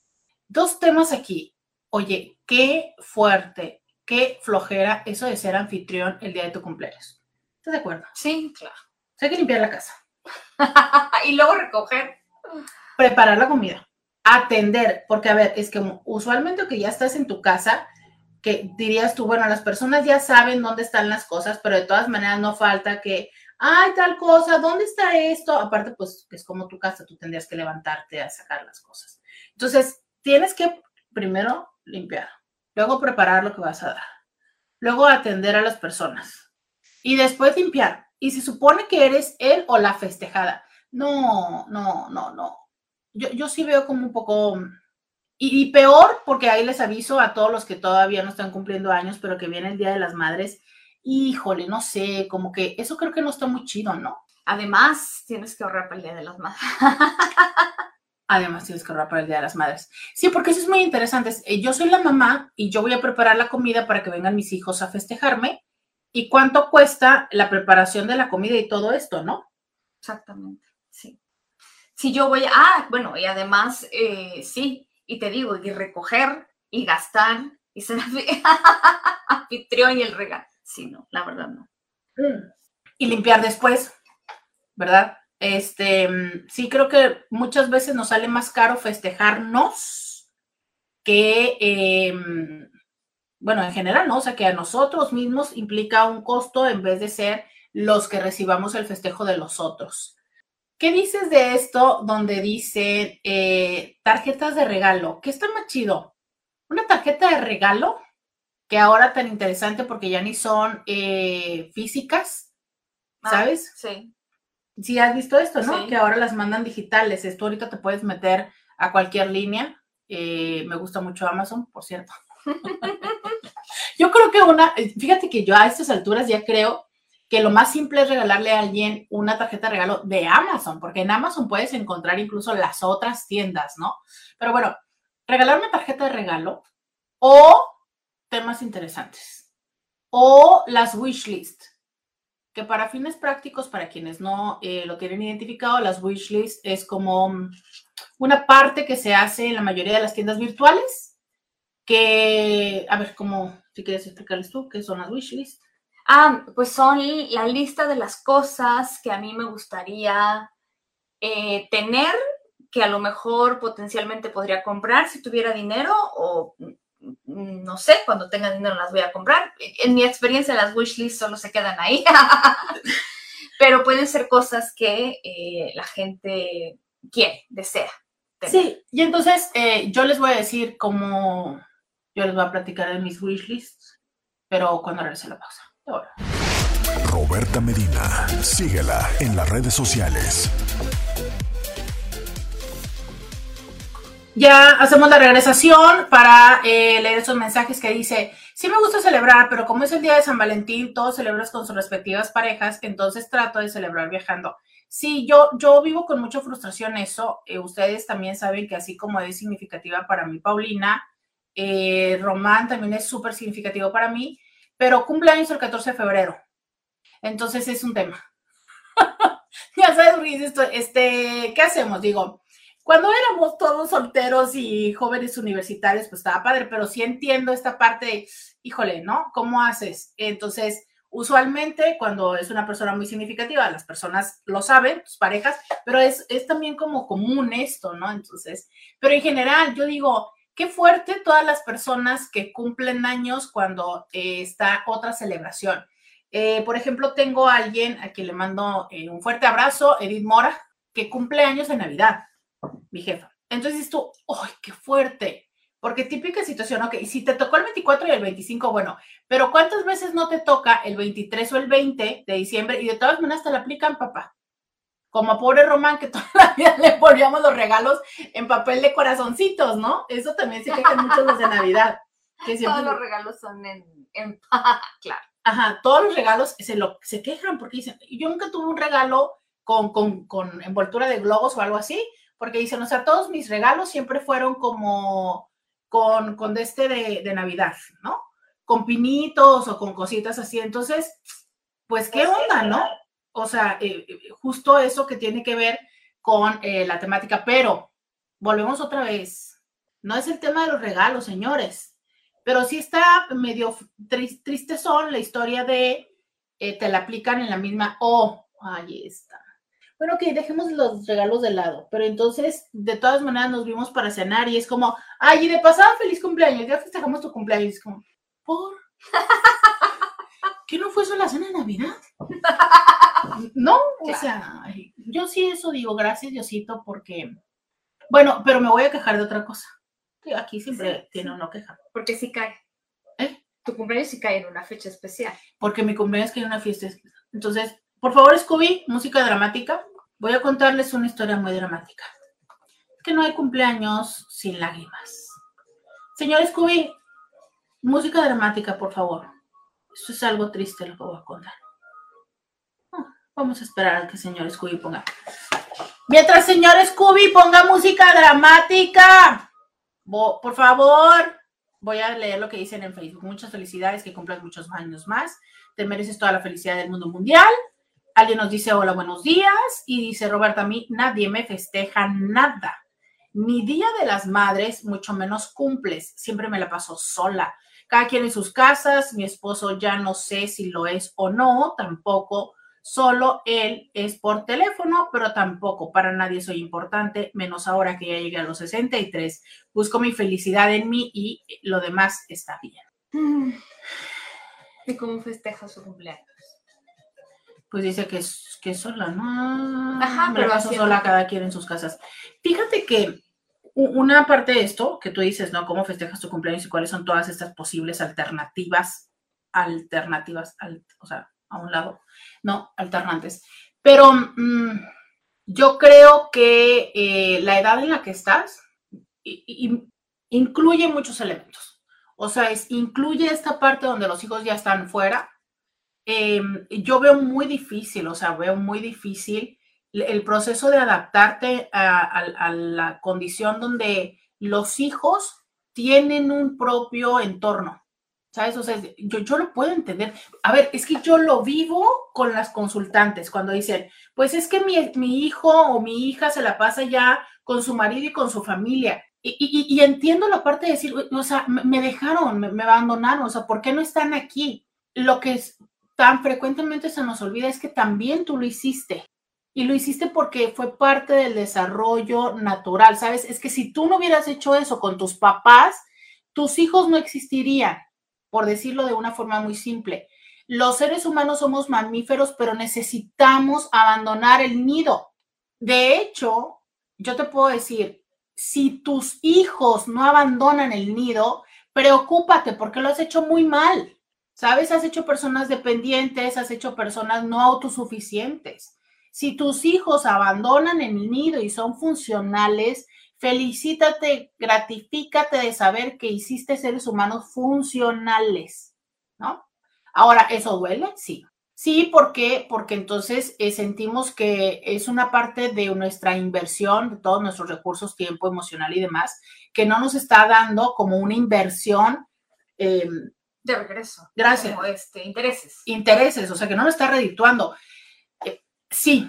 Dos temas aquí. Oye, qué fuerte, qué flojera eso de ser anfitrión el día de tu cumpleaños. ¿Estás de acuerdo? Sí, claro. Hay que limpiar la casa. [laughs] y luego recoger. Preparar la comida. Atender, porque a ver, es que usualmente que ya estás en tu casa, que dirías tú, bueno, las personas ya saben dónde están las cosas, pero de todas maneras no falta que, ay, tal cosa, ¿dónde está esto? Aparte, pues es como tu casa, tú tendrías que levantarte a sacar las cosas. Entonces, tienes que primero limpiar, luego preparar lo que vas a dar, luego atender a las personas y después limpiar. Y se supone que eres él o la festejada. No, no, no, no. Yo, yo sí veo como un poco... Y, y, peor, porque ahí les aviso a todos los que todavía no están cumpliendo años, pero que viene el Día de las Madres. Híjole, no sé, como que eso creo que no está muy chido, ¿no? Además, tienes que ahorrar para el Día de las Madres. Además, tienes que ahorrar para el Día de las Madres. Sí, porque eso es muy interesante. Eh, yo soy la mamá y yo voy a preparar la comida para que vengan mis hijos a festejarme. ¿Y cuánto cuesta la preparación de la comida y todo esto, no? Exactamente, sí. Si yo voy a, ah, bueno, y además, eh, sí, y te digo, y recoger, y gastar, y ser [laughs] anfitrión y el regalo. Sí, no, la verdad no. Mm. Y limpiar después, ¿verdad? Este, mm, sí, creo que muchas veces nos sale más caro festejarnos que, em, bueno, en general, ¿no? O sea, que a nosotros mismos implica un costo en vez de ser los que recibamos el festejo de los otros. ¿Qué dices de esto donde dice eh, tarjetas de regalo? ¿Qué está más chido? ¿Una tarjeta de regalo? Que ahora tan interesante porque ya ni son eh, físicas, ah, ¿sabes? sí. Sí, has visto esto, ¿no? Que ahora las mandan digitales. Esto ahorita te puedes meter a cualquier línea. Eh, me gusta mucho Amazon, por cierto. [laughs] yo creo que una, fíjate que yo a estas alturas ya creo que lo más simple es regalarle a alguien una tarjeta de regalo de Amazon, porque en Amazon puedes encontrar incluso las otras tiendas, ¿no? Pero bueno, regalar una tarjeta de regalo o temas interesantes o las wish list, que para fines prácticos, para quienes no eh, lo tienen identificado, las wish list es como una parte que se hace en la mayoría de las tiendas virtuales, que, a ver, ¿cómo, si quieres explicarles tú, qué son las wish list? Ah, pues son la lista de las cosas que a mí me gustaría eh, tener, que a lo mejor potencialmente podría comprar si tuviera dinero o mm, no sé, cuando tenga dinero las voy a comprar. En mi experiencia las wish lists solo se quedan ahí, [laughs] pero pueden ser cosas que eh, la gente quiere, desea. Sí, y entonces eh, yo les voy a decir cómo yo les voy a platicar de mis wish lists, pero cuando regrese la pausa. Roberta Medina, síguela en las redes sociales. Ya hacemos la regresación para eh, leer esos mensajes que dice, sí me gusta celebrar, pero como es el día de San Valentín, todos celebras con sus respectivas parejas, entonces trato de celebrar viajando. Sí, yo, yo vivo con mucha frustración eso. Eh, ustedes también saben que así como es significativa para mí Paulina, eh, Román también es súper significativo para mí pero cumpleaños el 14 de febrero. Entonces es un tema. [laughs] ya sabes, este, ¿qué hacemos? Digo, cuando éramos todos solteros y jóvenes universitarios, pues estaba padre, pero sí entiendo esta parte de, híjole, ¿no? ¿Cómo haces? Entonces, usualmente cuando es una persona muy significativa, las personas lo saben, tus parejas, pero es, es también como común esto, ¿no? Entonces, pero en general, yo digo, Qué fuerte todas las personas que cumplen años cuando eh, está otra celebración. Eh, por ejemplo, tengo a alguien a quien le mando eh, un fuerte abrazo, Edith Mora, que cumple años en Navidad, mi jefa. Entonces tú, ¡ay, qué fuerte! Porque típica situación, ok, si te tocó el 24 y el 25, bueno, pero ¿cuántas veces no te toca el 23 o el 20 de diciembre y de todas maneras te la aplican, papá? Como a pobre Román que toda la vida [laughs] le poníamos los regalos en papel de corazoncitos, ¿no? Eso también se quejan mucho los de Navidad. Que Todos los regalos son en, [laughs] claro. Ajá, todos los regalos se, lo, se quejan porque dicen, yo nunca tuve un regalo con, con, con envoltura de globos o algo así, porque dicen, o sea, todos mis regalos siempre fueron como con, con de este de, de Navidad, ¿no? Con pinitos o con cositas así. Entonces, pues, ¿qué onda, no? O sea, eh, eh, justo eso que tiene que ver con eh, la temática, pero volvemos otra vez. No es el tema de los regalos, señores, pero sí está medio triste son la historia de te la aplican en la misma. Oh, ahí está. Bueno, ok, dejemos los regalos de lado, pero entonces, de todas maneras, nos vimos para cenar y es como, ay, y de pasada, feliz cumpleaños, ya festejamos tu cumpleaños. Como, ¿por? [laughs] ¿Qué no fue eso la cena de Navidad? No, o sea, yo sí eso digo, gracias Diosito, porque, bueno, pero me voy a quejar de otra cosa. Aquí siempre tiene uno queja. Porque sí cae. ¿Eh? Tu cumpleaños sí cae en una fecha especial. Porque mi cumpleaños cae en una fiesta. Entonces, por favor, Scooby, música dramática. Voy a contarles una historia muy dramática. Que no hay cumpleaños sin lágrimas. Señor Scooby, música dramática, por favor. Esto es algo triste lo que voy a contar. Ah, vamos a esperar a que el señor Scooby ponga. Mientras señor Scooby ponga música dramática. Por favor, voy a leer lo que dicen en Facebook. Muchas felicidades, que cumplas muchos años más. Te mereces toda la felicidad del mundo mundial. Alguien nos dice hola, buenos días. Y dice Roberta, a mí nadie me festeja nada. Ni Día de las Madres, mucho menos cumples. Siempre me la paso sola. Cada quien en sus casas. Mi esposo ya no sé si lo es o no, tampoco. Solo él es por teléfono, pero tampoco para nadie soy importante, menos ahora que ya llegué a los 63. Busco mi felicidad en mí y lo demás está bien. ¿Y cómo festeja su cumpleaños? pues dice que es, que sola, ¿no? Ajá, pero paso sola cada quien en sus casas. Fíjate que una parte de esto que tú dices, ¿no? ¿Cómo festejas tu cumpleaños y cuáles son todas estas posibles alternativas, alternativas, o sea, a un lado, no, alternantes. Pero mm, yo creo que eh, la edad en la que estás incluye muchos elementos. O sea, incluye esta parte donde los hijos ya están fuera, Em, yo veo muy difícil, o sea, veo muy difícil el proceso de adaptarte a, la condición donde los hijos tienen un propio entorno. ¿Sabes? O sea, yo, yo lo puedo entender. A ver, es que yo lo vivo con las consultantes cuando dicen, pues es que mi, mi hijo o mi hija se la pasa ya con su marido y con su familia. Y, y, entiendo la parte de decir, o sea, me dejaron, me, me, abandonaron, o sea, ¿por qué no están aquí? Lo que es, tan frecuentemente se nos olvida es que también tú lo hiciste. Y lo hiciste porque fue parte del desarrollo natural, ¿sabes? Es que si tú no hubieras hecho eso con tus papás, tus hijos no existirían, por decirlo de una forma muy simple. Los seres humanos somos mamíferos, pero necesitamos abandonar el nido. De hecho, yo te puedo decir, si tus hijos no abandonan el nido, preocúpate porque lo has hecho muy mal. ¿Sabes? Has hecho personas dependientes, has hecho personas no autosuficientes. Si tus hijos abandonan el nido y son funcionales, felicítate, gratifícate de saber que hiciste seres humanos funcionales, ¿no? Ahora, ¿eso duele? Sí. Sí, ¿por qué? Porque entonces eh, sentimos que es una parte de nuestra inversión, de todos nuestros recursos, tiempo emocional y demás, que no nos está dando como una inversión eh, de regreso. Gracias. este, intereses. Intereses, o sea, que no lo está redituando. Sí,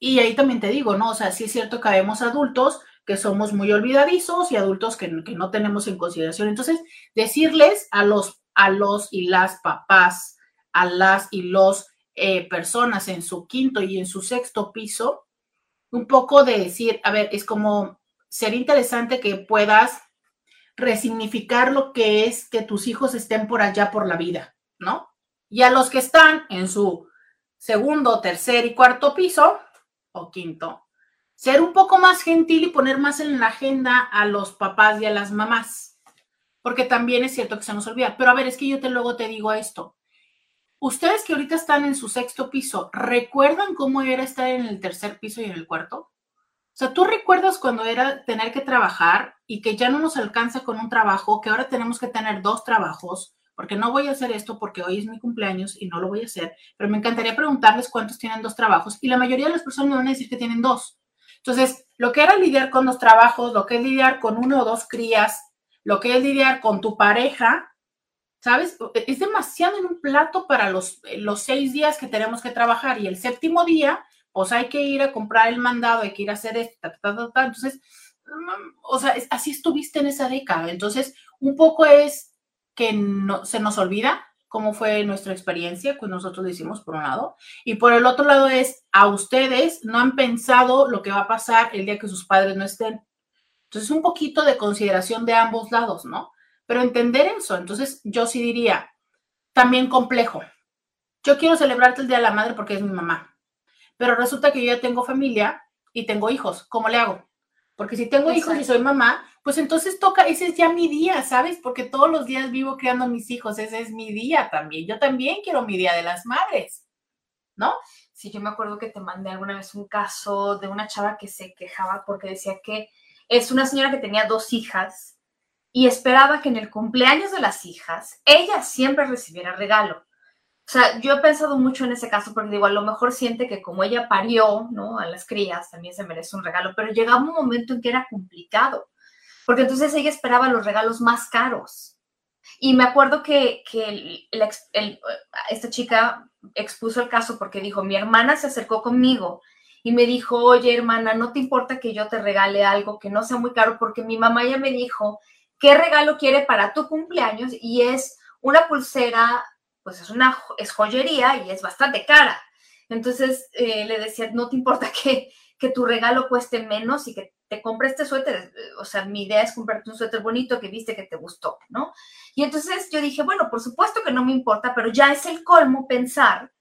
y ahí también te digo, ¿no? O sea, sí es cierto que habemos adultos que somos muy olvidadizos y adultos que, no tenemos en consideración. Entonces, decirles a los, a los y las papás, a las y los eh, personas en su quinto y en su sexto piso, un poco de decir, a ver, es como ser interesante que puedas resignificar lo que es que tus hijos estén por allá por la vida, ¿no? Y a los que están en su segundo, tercer y cuarto piso, o quinto, ser un poco más gentil y poner más en la agenda a los papás y a las mamás, porque también es cierto que se nos olvida. Pero a ver, es que yo te luego te digo esto. Ustedes que ahorita están en su sexto piso, ¿recuerdan cómo era estar en el tercer piso y en el cuarto? O sea, ¿tú recuerdas cuando era tener que trabajar y que ya no nos alcanza con un trabajo, que ahora tenemos que tener dos trabajos? Porque no voy a hacer esto porque hoy es mi cumpleaños y no lo voy a hacer, pero me encantaría preguntarles cuántos tienen dos trabajos y la mayoría de las personas me van a decir que tienen dos. Entonces, lo que era lidiar con los trabajos, lo que es lidiar con uno o dos crías, lo que es lidiar con tu pareja, ¿sabes? Es demasiado en un plato para los, los seis días que tenemos que trabajar y el séptimo día, pues hay que ir a comprar el mandado, hay que ir a hacer esto, entonces, mm, o sea, así estuviste en esa década. Entonces, un poco es que no, se nos olvida cómo fue nuestra experiencia, que nosotros lo hicimos por un lado, y por el otro lado es, a ustedes no han pensado lo que va a pasar el día que sus padres no estén. Entonces, un poquito de consideración de ambos lados, ¿no? Pero entender eso, entonces yo sí diría, también complejo. Yo quiero celebrarte el Día de la Madre porque es mi mamá, pero resulta que yo ya tengo familia y tengo hijos, ¿cómo le hago? Porque si tengo hijos y soy mamá, pues entonces toca, ese es ya mi día, ¿sabes? Porque todos los días vivo criando a mis hijos, ese es mi día también. Yo también quiero mi Día de las Madres, ¿no? Sí, yo me acuerdo que te mandé alguna vez un caso de una chava que se quejaba porque decía que es una señora que tenía dos hijas y esperaba que en el cumpleaños de las hijas ella siempre recibiera regalo. O sea, yo he pensado mucho en ese caso porque digo, a lo mejor siente que como ella parió, ¿no? A las crías también se merece un regalo, pero llegaba un momento en que era complicado, porque entonces ella esperaba los regalos más caros. Y me acuerdo que, que esta chica expuso el caso porque dijo, mi hermana se acercó conmigo y me dijo, oye hermana, ¿no te importa que yo te regale algo que no sea muy caro? Porque mi mamá ya me dijo, ¿qué regalo quiere para tu cumpleaños? Y es una pulsera pues es una es joyería y es bastante cara. Entonces eh, le decía, no te importa que, que tu regalo cueste menos y que te compre este suéter. O sea, mi idea es comprarte un suéter bonito que viste que te gustó, ¿no? Y entonces yo dije, bueno, por supuesto que no me importa, pero ya es el colmo pensar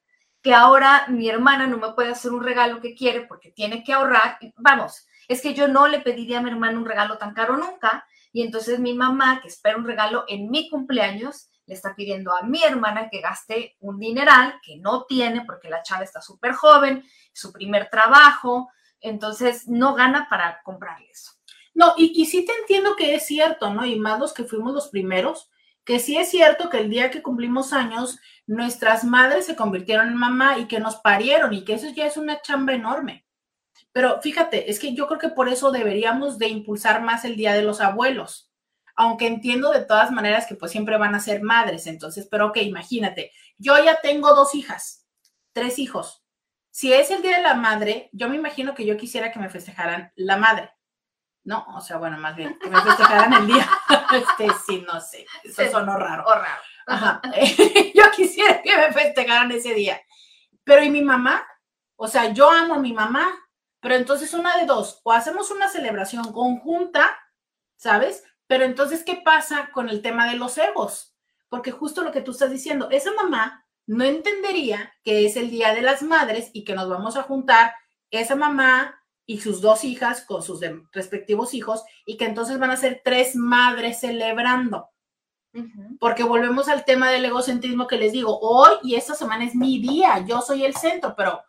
que ahora mi hermana no me puede hacer un regalo que quiere porque tiene que ahorrar. Vamos, es que yo no le pediría a mi hermana un regalo tan caro nunca. Y entonces mi mamá, que espera un regalo en mi cumpleaños, le está pidiendo a mi hermana que gaste un dineral que no tiene porque la chava está súper joven, su primer trabajo, entonces no gana para comprarle eso. No, y, y sí te entiendo que es cierto, ¿no? Y más los que fuimos los primeros, que sí es cierto que el día que cumplimos años, nuestras madres se convirtieron en mamá y que nos parieron y que eso ya es una chamba enorme. Pero fíjate, es que yo creo que por eso deberíamos de impulsar más el Día de los Abuelos aunque entiendo de todas maneras que pues siempre van a ser madres, entonces, pero ok, imagínate, yo ya tengo dos hijas, tres hijos. Si es el Día de la Madre, yo me imagino que yo quisiera que me festejaran la madre. No, o sea, bueno, más bien, que me festejaran el día. [laughs] Este, sí, no sé, eso sonó raro. O raro. Ajá. [laughs] yo quisiera que me festejaran ese día. Pero ¿y mi mamá? O sea, yo amo a mi mamá, pero entonces una de dos, o hacemos una celebración conjunta, ¿sabes? Pero entonces, ¿qué pasa con el tema de los egos? Porque justo lo que tú estás diciendo, esa mamá no entendería que es el Día de las Madres y que nos vamos a juntar esa mamá y sus dos hijas con sus respectivos hijos y que entonces van a ser tres madres celebrando. Porque volvemos al tema del egocentrismo que les digo, hoy y esta semana es mi día, yo soy el centro, pero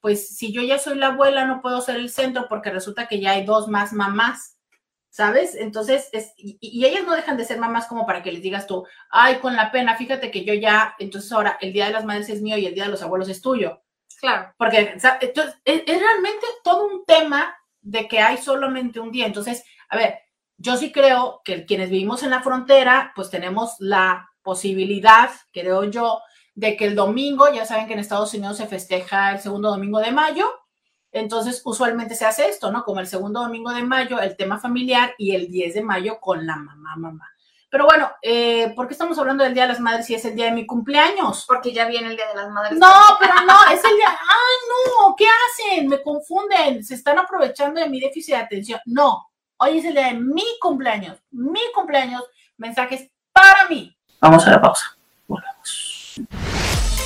pues si yo ya soy la abuela no puedo ser el centro porque resulta que ya hay dos más mamás. ¿Sabes? Entonces, es, y, ellas no dejan de ser mamás como para que les digas tú, ay, con la pena, fíjate que yo ya, entonces ahora el Día de las Madres es mío y el Día de los Abuelos es tuyo. Claro. Porque entonces, es, es, realmente todo un tema de que hay solamente un día. Entonces, a ver, yo sí creo que quienes vivimos en la frontera, pues tenemos la posibilidad, creo yo, de que el domingo, ya saben que en Estados Unidos se festeja el segundo domingo de mayo, entonces, usualmente se hace esto, ¿no? Como el segundo domingo de mayo, el tema familiar y el 10 de mayo con la mamá, mamá. Pero bueno, eh, ¿por qué estamos hablando del Día de las Madres si es el día de mi cumpleaños? Porque ya viene el Día de las Madres. No, pero no, es el día. ¡Ay, no! ¿Qué hacen? Me confunden. Se están aprovechando de mi déficit de atención. No, hoy es el día de mi cumpleaños. Mi cumpleaños. Mensajes para mí. Vamos a la pausa. Volvemos.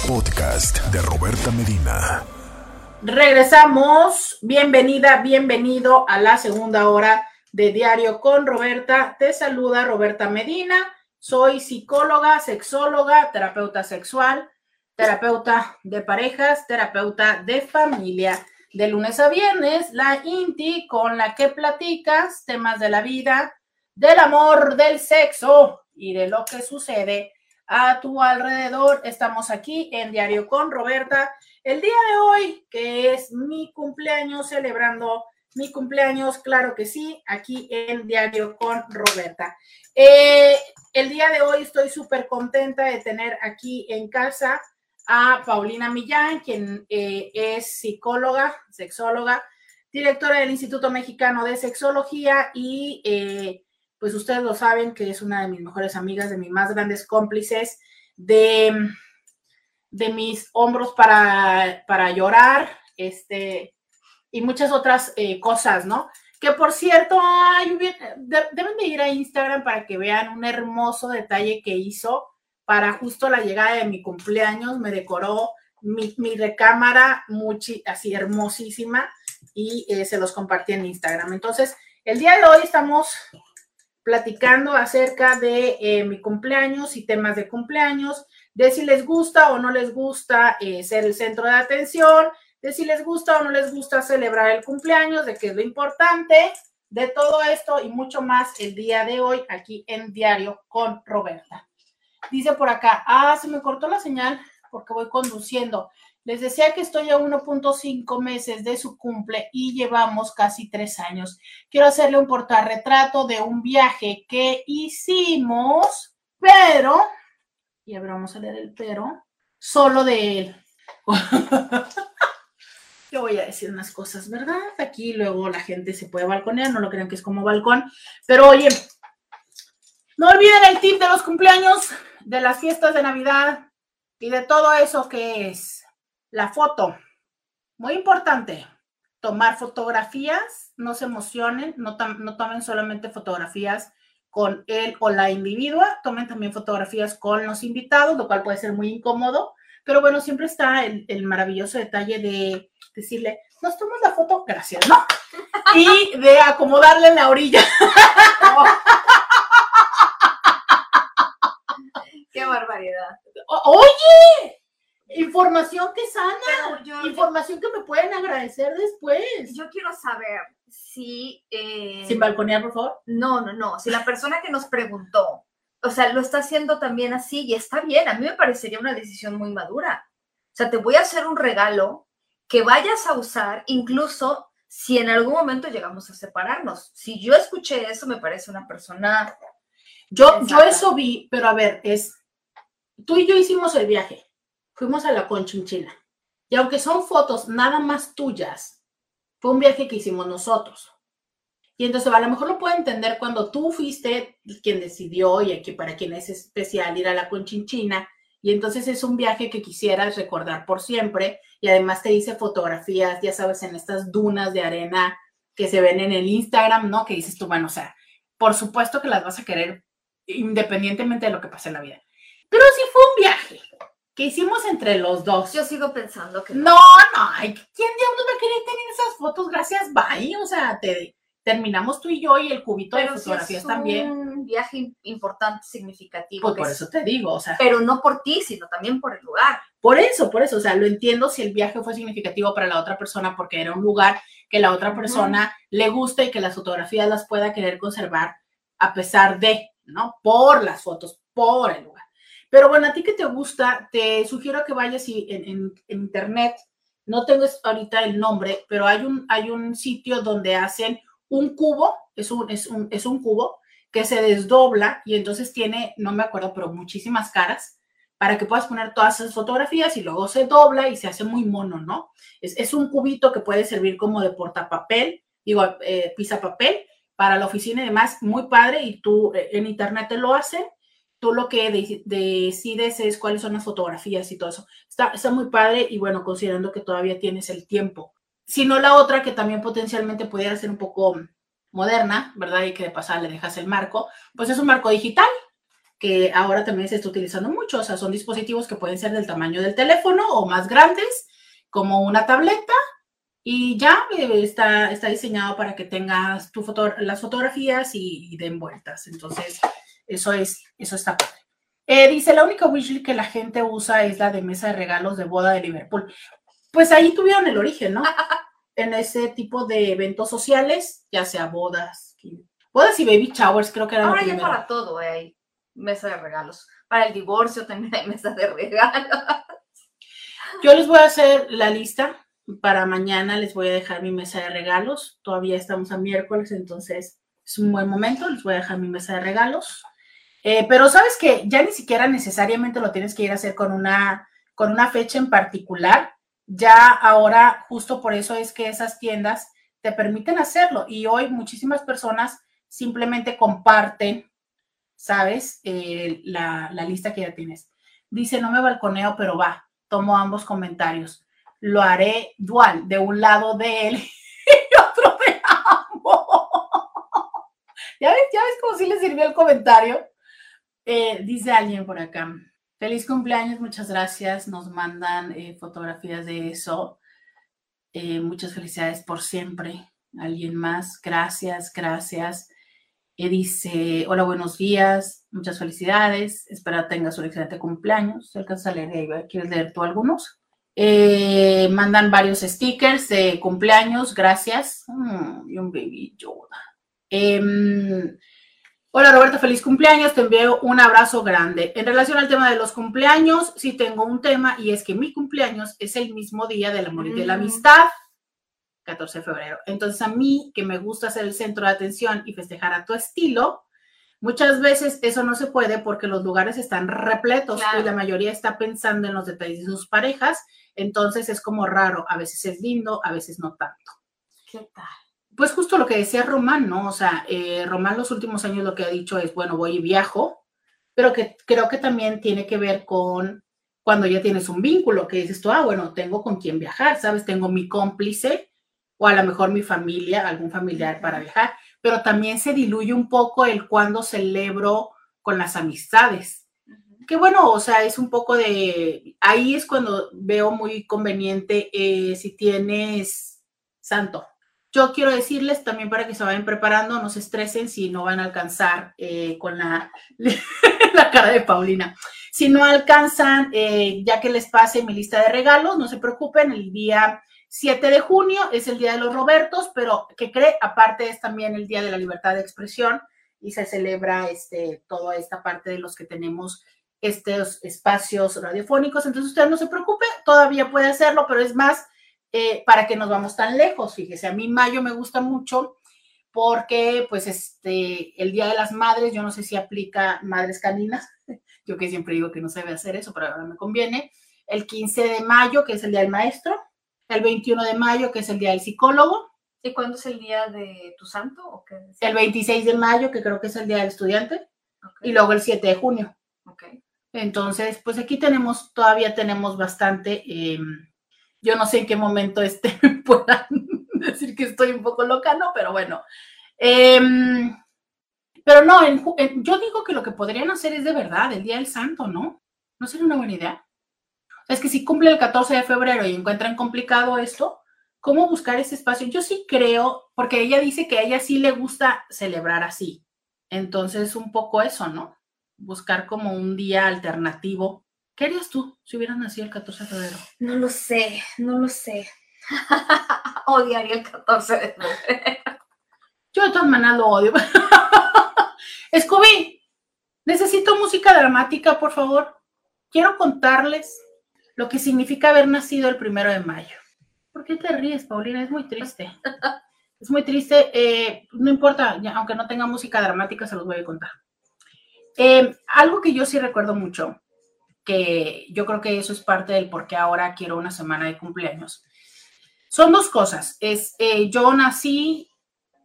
Podcast de Roberta Medina. Regresamos. Bienvenida, bienvenido a la segunda hora de Diario con Roberta. Te saluda Roberta Medina. Soy psicóloga, sexóloga, terapeuta sexual, terapeuta de parejas, terapeuta de familia. De lunes a viernes, la INTI con la que platicas temas de la vida, del amor, del sexo y de lo que sucede a tu alrededor. Estamos aquí en Diario con Roberta el día de hoy, que es mi cumpleaños, celebrando mi cumpleaños, claro que sí, aquí en Diario con Roberta. Eh, el día de hoy estoy súper contenta de tener aquí en casa a Paulina Millán, quien eh, es psicóloga, sexóloga, directora del Instituto Mexicano de Sexología y eh, pues ustedes lo saben que es una de mis mejores amigas, de mis más grandes cómplices, de, de mis hombros para, para llorar, este, y muchas otras eh, cosas, ¿no? Que por cierto, deben de ir a Instagram para que vean un hermoso detalle que hizo para justo la llegada de mi cumpleaños. Me decoró mi, recámara muy, así hermosísima y eh, se los compartí en Instagram. Entonces, el día de hoy estamos platicando acerca de eh, mi cumpleaños y temas de cumpleaños, de si les gusta o no les gusta ser el centro de atención, de si les gusta o no les gusta celebrar el cumpleaños, de qué es lo importante, de todo esto y mucho más el día de hoy aquí en Diario con Roberta. Dice por acá, ah, se me cortó la señal porque voy conduciendo. Les decía que estoy a 1.5 meses de su cumple y llevamos casi tres años. Quiero hacerle un portarretrato de un viaje que hicimos, pero, y ahora vamos a leer el pero, solo de él. [laughs] yo voy a decir unas cosas, ¿verdad? Aquí luego la gente se puede balconear, no lo crean que es como balcón, pero oye, no olviden el tip de los cumpleaños, de las fiestas de Navidad y de todo eso que es la foto. Muy importante, tomar fotografías, no se emocionen, no, no tomen solamente fotografías con él o la individua, tomen también fotografías con los invitados, lo cual puede ser muy incómodo, pero bueno, siempre está el, el maravilloso detalle de decirle, nos tomas la foto, gracias, ¿no? [laughs] Y de acomodarle en la orilla. [laughs] Qué barbaridad. Oye, información que sana, información que me pueden agradecer después. Yo quiero saber si... Eh, Sin balconear, por favor. No, no, no. Si la persona que nos preguntó, o sea, lo está haciendo también así y está bien. A mí me parecería una decisión muy madura. O sea, te voy a hacer un regalo que vayas a usar incluso si en algún momento llegamos a separarnos. Si yo escuché eso, me parece una persona... Yo, yo eso vi, pero a ver, es, tú y yo hicimos el viaje, fuimos a la Conchinchina, y aunque son fotos nada más tuyas, fue un viaje que hicimos nosotros. Y entonces a lo mejor lo puedo entender cuando tú fuiste quien decidió y aquí para quien es especial ir a la Conchinchina y entonces es un viaje que quisieras recordar por siempre y además te hice fotografías, ya sabes, en estas dunas de arena que se ven en el Instagram, ¿no? Que dices tú, bueno, o sea, por supuesto que las vas a querer independientemente de lo que pase en la vida. Pero sí fue un viaje que hicimos entre los dos. Yo sigo pensando que no. No, ¿quién diablos va a querer tener esas fotos? Gracias, bye. O sea, te, terminamos tú y yo y el cubito de fotografías también. Un viaje importante, significativo. Pues por eso te digo, o sea. Pero no por ti, sino también por el lugar. Por eso, por eso, o sea, lo entiendo si el viaje fue significativo para la otra persona porque era un lugar que la otra persona le gusta y que las fotografías las pueda querer conservar a pesar de, ¿no? Por las fotos, por el lugar. Pero bueno, a ti que te gusta, te sugiero que vayas y en, internet, no tengo ahorita el nombre, pero hay un, hay un sitio donde hacen un cubo, es un, es un, es un cubo que se desdobla y entonces tiene, no me acuerdo, pero muchísimas caras para que puedas poner todas esas fotografías y luego se dobla y se hace muy mono, ¿no? Es, es un cubito que puede servir como de portapapel, digo, eh, papel para la oficina y demás, muy padre y tú eh, en internet te lo hacen, tú lo que decides es cuáles son las fotografías y todo eso. Está, está muy padre y bueno, considerando que todavía tienes el tiempo sino la otra que también potencialmente pudiera ser un poco moderna, ¿verdad? Y que de pasada le dejas el marco, pues es un marco digital que ahora también se está utilizando mucho, o sea, son dispositivos que pueden ser del tamaño del teléfono o más grandes, como una tableta, y ya eh, está, está diseñado para que tengas tu foto, las fotografías y, den vueltas. Entonces, eso es, eso está padre. Eh, dice, la única wishlist que la gente usa es la de mesa de regalos de boda de Liverpool pues ahí tuvieron el origen, ¿no? en ese tipo de eventos sociales, ya sea bodas, bodas y baby showers, creo que era Ahora ya para todo hay mesa de regalos. Para el divorcio también hay mesa de regalos. Yo les voy a hacer la lista, para mañana les voy a dejar mi mesa de regalos. Todavía estamos a miércoles, entonces es un buen momento. Les voy a dejar mi mesa de regalos. Eh, pero sabes que ya ni siquiera necesariamente lo tienes que ir a hacer con una, con una fecha en particular. Ya ahora, justo por eso es que esas tiendas te permiten hacerlo. Y hoy muchísimas personas simplemente comparten, ¿sabes? Eh, la, la lista que ya tienes. Dice, no me balconeo, pero va, tomo ambos comentarios. Lo haré dual, de un lado de él [laughs] y otro de ambos. [laughs] ¿Ya ves? ¿Ya ves cómo sí le sirvió el comentario? Eh, dice alguien por acá. Feliz cumpleaños, muchas gracias. Nos mandan eh, fotografías de eso. Eh, muchas felicidades por siempre. Alguien más, gracias, gracias. dice, hola, buenos días, muchas felicidades. Espero tengas un excelente cumpleaños. ¿Se a leer? ¿Quieres leer tú algunos? mandan varios stickers de cumpleaños, gracias. Mm, y un baby Yoda. Hola Roberto, feliz cumpleaños, te envío un abrazo grande. En relación al tema de los cumpleaños, sí tengo un tema y es que mi cumpleaños es el mismo día del amor y de la mm. amistad, 14 de febrero. Entonces a mí, que me gusta ser el centro de atención y festejar a tu estilo, muchas veces eso no se puede porque los lugares están repletos y la mayoría está pensando en los detalles de sus parejas, entonces es como raro, a veces es lindo, a veces no tanto. ¿Qué tal? Pues justo lo que decía Román, ¿no? O sea, eh, Román los últimos años lo que ha dicho es, bueno, voy y viajo, pero que creo que también tiene que ver con cuando ya tienes un vínculo, que dices tú, ah, bueno, tengo con quién viajar, ¿sabes? Tengo mi cómplice o a lo mejor mi familia, algún familiar para viajar, pero también se diluye un poco el cuando celebro con las amistades. Que bueno, o sea, es un poco de, ahí es cuando veo muy conveniente eh, si tienes santo, yo quiero decirles también para que se vayan preparando, no se estresen si no van a alcanzar eh, con la, [laughs] la cara de Paulina. Si no alcanzan, eh, ya que les pase mi lista de regalos, no se preocupen, el día 7 de junio es el Día de los Robertos, pero que cree, aparte es también el Día de la Libertad de Expresión y se celebra este, toda esta parte de los que tenemos estos espacios radiofónicos. Entonces usted no se preocupe, todavía puede hacerlo, pero es más eh, para que nos vamos tan lejos. Fíjese, a mí mayo me gusta mucho porque pues este, el Día de las Madres, yo no sé si aplica madres caninas, [laughs] yo que siempre digo que no se debe hacer eso, pero ahora me conviene. El 15 de mayo, que es el Día del Maestro, el 21 de mayo, que es el Día del Psicólogo. ¿Y cuándo es el Día de tu Santo? ¿o qué el 26 de mayo, que creo que es el Día del Estudiante, y luego el 7 de junio. Okay. Entonces, pues aquí tenemos, todavía tenemos bastante... Em, yo no sé en qué momento este [laughs] puedan decir que estoy un poco loca, ¿no? Pero bueno. Em, pero no, yo digo que lo que podrían hacer es de verdad el Día del Santo, ¿no? ¿No sería una buena idea? Es que si cumple el 14 de febrero y encuentran complicado esto, ¿cómo buscar ese espacio? Yo sí creo, porque ella dice que a ella sí le gusta celebrar así. Entonces, un poco eso, ¿no? Buscar como un día alternativo ¿Qué harías tú si hubieras nacido el 14 de febrero? No lo sé, no lo sé. [laughs] Odiaría el 14 de febrero. Yo de todas maneras lo odio. [laughs] Scooby, necesito música dramática, por favor. Quiero contarles lo que significa haber nacido el primero de mayo. ¿Por qué te ríes, Paulina? Es muy triste. Es muy triste. Eh, no importa, aunque no tenga música dramática, se los voy a contar. Eh, algo que yo sí recuerdo mucho que yo creo que eso es parte del por qué ahora quiero una semana de cumpleaños. Son dos cosas. Es, eh, yo nací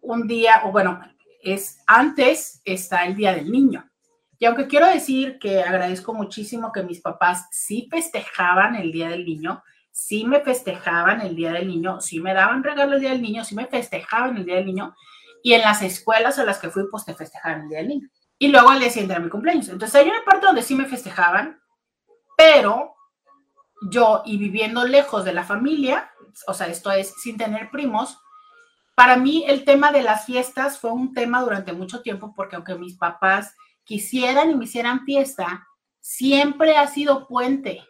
un día, o bueno, es antes está el Día del Niño. Y aunque quiero decir que agradezco muchísimo que mis papás sí festejaban el Día del Niño, sí me festejaban el Día del Niño, sí me daban regalo el Día del Niño, sí me festejaban el Día del Niño, y en las escuelas a las que fui, pues te festejaban el Día del Niño. Y luego al día siguiente era mi cumpleaños. Entonces hay una parte donde sí me festejaban, pero yo y viviendo lejos de la familia, o sea, esto es sin tener primos, para mí el tema de las fiestas fue un tema durante mucho tiempo porque aunque mis papás quisieran y me hicieran fiesta, siempre ha sido puente.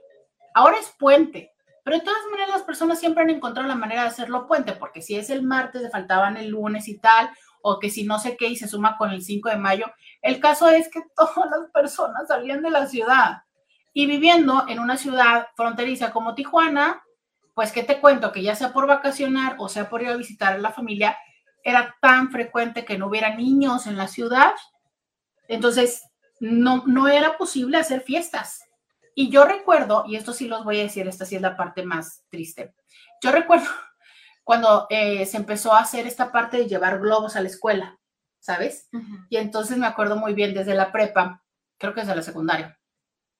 Ahora es puente, pero de todas maneras las personas siempre han encontrado la manera de hacerlo puente, porque si es el martes, le faltaban el lunes y tal, o que si no sé qué y se suma con el 5 de mayo, el caso es que [laughs] todas las personas salían de la ciudad y viviendo en una ciudad fronteriza como Tijuana, pues, ¿qué te cuento? Que ya sea por vacacionar o sea por ir a visitar a la familia, era tan frecuente que no hubiera niños en la ciudad. Entonces, no, no era posible hacer fiestas. Y yo recuerdo, y esto sí los voy a decir, esta sí es la parte más triste. Yo recuerdo [laughs] cuando eh, se empezó a hacer esta parte de llevar globos a la escuela, ¿sabes? Y entonces me acuerdo muy bien desde la prepa, creo que desde la secundaria,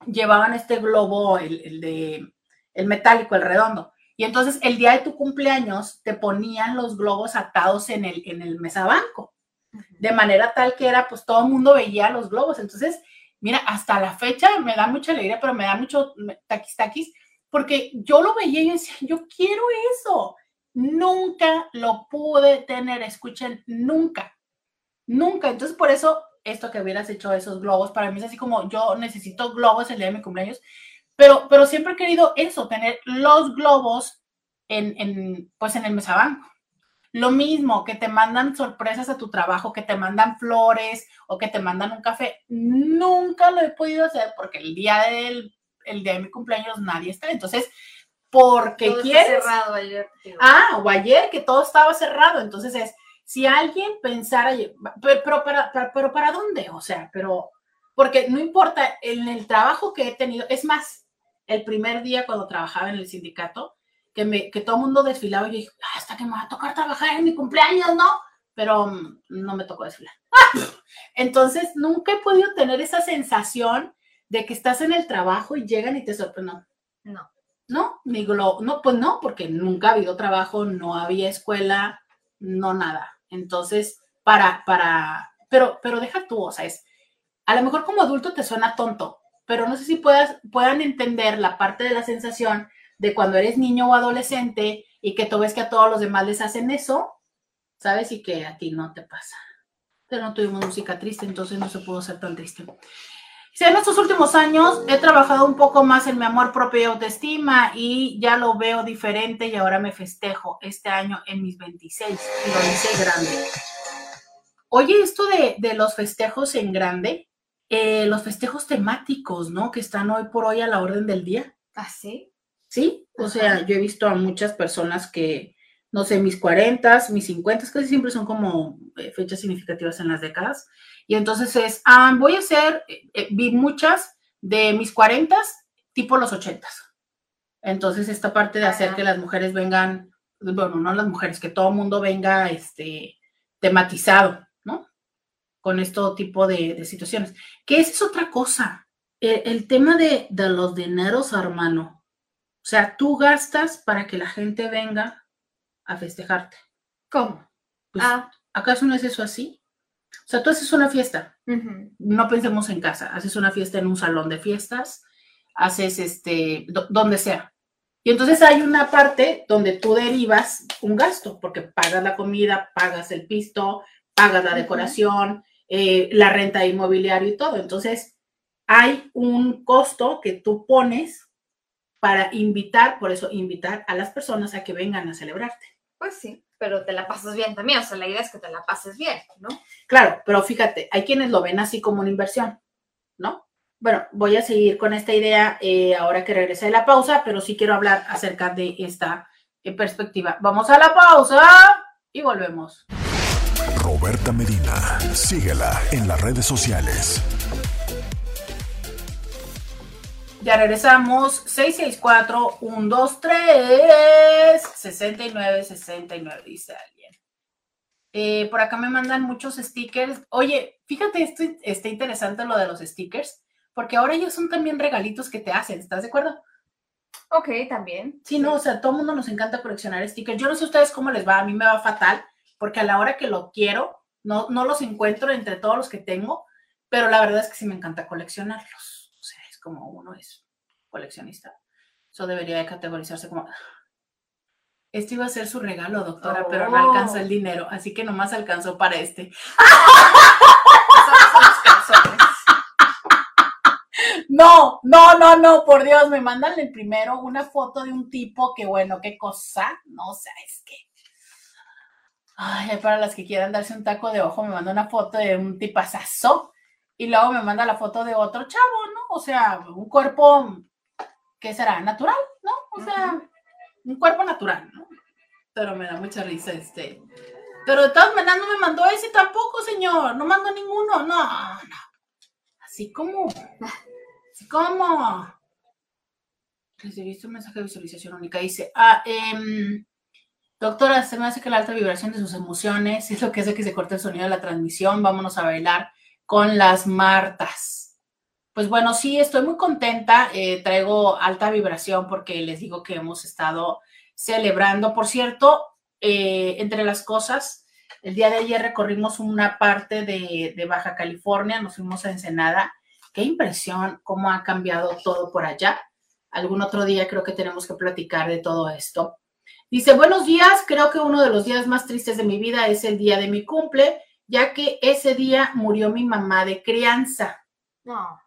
llevaban este globo, el, de, el metálico, el redondo. Y entonces el día de tu cumpleaños te ponían los globos atados en el, en el mesabanco, de manera tal que era, pues todo el mundo veía los globos. Entonces, mira, hasta la fecha me da mucha alegría, pero me da mucho taquis taquis, porque yo lo veía y decía, yo quiero eso. Nunca lo pude tener, escuchen, nunca, nunca. Entonces, por eso, esto que hubieras hecho esos globos, para mí es así como yo necesito globos el día de mi cumpleaños, pero, pero siempre he querido eso, tener los globos en, en, pues en el mesabanco. Lo mismo, que te mandan sorpresas a tu trabajo, que te mandan flores o que te mandan un café. Nunca lo he podido hacer porque el día del el día de mi cumpleaños nadie está. Entonces, porque todo quieres. cerrado ayer. Ah, o ayer que todo estaba cerrado. Entonces es, si alguien pensara, pero, para, pero para dónde, o sea, pero porque no importa en el trabajo que he tenido, es más, el primer día cuando trabajaba en el sindicato, que, me, que todo el mundo desfilaba y yo dije, ah, hasta que me va a tocar trabajar en mi cumpleaños, ¿no? Pero mm, no me tocó desfilar. [laughs] Entonces, nunca he podido tener esa sensación de que estás en el trabajo y llegan y te sorprenden. No. No, ni lo, no, pues no, porque nunca ha habido trabajo, no había escuela, no nada. Entonces, para, para, pero, pero deja tú, o sea, es, a lo mejor como adulto te suena tonto, pero no sé si puedas, puedan entender la parte de la sensación de cuando eres niño o adolescente y que tú ves que a todos los demás les hacen eso, ¿sabes? Y que a ti no te pasa. Pero no tuvimos música triste, entonces no se pudo ser tan triste. En estos últimos años he trabajado un poco más en mi amor propio y autoestima y ya lo veo diferente y ahora me festejo este año en mis 26 y lo hice grande. Oye, esto de, de los festejos en grande, eh, los festejos temáticos, ¿no? Que están hoy por hoy a la orden del día. ¿Ah, sí? Sí, o sea, yo he visto a muchas personas que, no sé, mis 40, mis 50, casi siempre son como eh, fechas significativas en las décadas. Y entonces es, ah, voy a hacer, eh, vi muchas de mis 40, tipo los 80. Entonces, esta parte de hacer que las mujeres vengan, bueno, no las mujeres, que todo el mundo venga este, tematizado, ¿no? Con este tipo de, de situaciones. Que esa es otra cosa. El, el tema de, de los dineros, hermano o sea, tú gastas para que la gente venga a festejarte. ¿Cómo? Pues, ah. ¿Acaso no es eso así? O sea, tú haces una fiesta. No pensemos en casa. Haces una fiesta en un salón de fiestas, haces este, donde sea. Y entonces hay una parte donde tú derivas un gasto, porque pagas la comida, pagas el pisto, pagas la decoración, eh, la renta de inmobiliario y todo. Entonces, hay un costo que tú pones para invitar, por eso invitar a las personas a que vengan a celebrarte. Pues sí, pero te la pasas bien también, o sea, la idea es que te la pases bien, ¿no? Claro, pero fíjate, hay quienes lo ven así como una inversión, ¿no? Bueno, voy a seguir con esta idea eh, ahora que regrese de la pausa, pero sí quiero hablar acerca de esta eh, perspectiva. Vamos a la pausa y volvemos. Roberta Medina, síguela en las redes sociales. Ya regresamos. 664-123-6969, dice alguien. Eh, por acá me mandan muchos stickers. Oye, fíjate, esto está interesante lo de los stickers, porque ahora ellos son también regalitos que te hacen, ¿estás de acuerdo? Ok, también. Sí, no, o sea, todo el mundo nos encanta coleccionar stickers. Yo no sé a ustedes cómo les va, a mí me va fatal, porque a la hora que lo quiero, no, no los encuentro entre todos los que tengo, pero la verdad es que sí me encanta coleccionarlos como uno es coleccionista. Eso debería de categorizarse como... Este iba a ser su regalo, doctora, pero no alcanzó el oh. dinero, así que nomás alcanzó para este. [laughs] No, no, no, no, por Dios, me mandan el primero una foto de un tipo que, bueno, qué cosa, no, o sea, es que. Ay, para las que quieran darse un taco de ojo, me manda una foto de un tipazazo y luego me manda la foto de otro chavo, ¿no? O sea, un cuerpo, ¿qué será? Natural, ¿no? O sea, un cuerpo natural, ¿no? Pero me da mucha risa este. Pero de todas maneras no me mandó ese tampoco, señor. No mandó ninguno. No, no. Así como. Así como. Recibiste un mensaje de visualización única. Dice, ah, eh, doctora, se me hace que la alta vibración de sus emociones es lo que hace que se corte el sonido de la transmisión. Vámonos a bailar con las Martas. Pues bueno, sí, estoy muy contenta. Eh, traigo alta vibración porque les digo que hemos estado celebrando. Por cierto, eh, entre las cosas, el día de ayer recorrimos una parte de, de, Baja California, nos fuimos a Ensenada. Qué impresión cómo ha cambiado todo por allá. Algún otro día creo que tenemos que platicar de todo esto. Dice, buenos días, creo que uno de los días más tristes de mi vida es el día de mi cumple, ya que ese día murió mi mamá de crianza. No.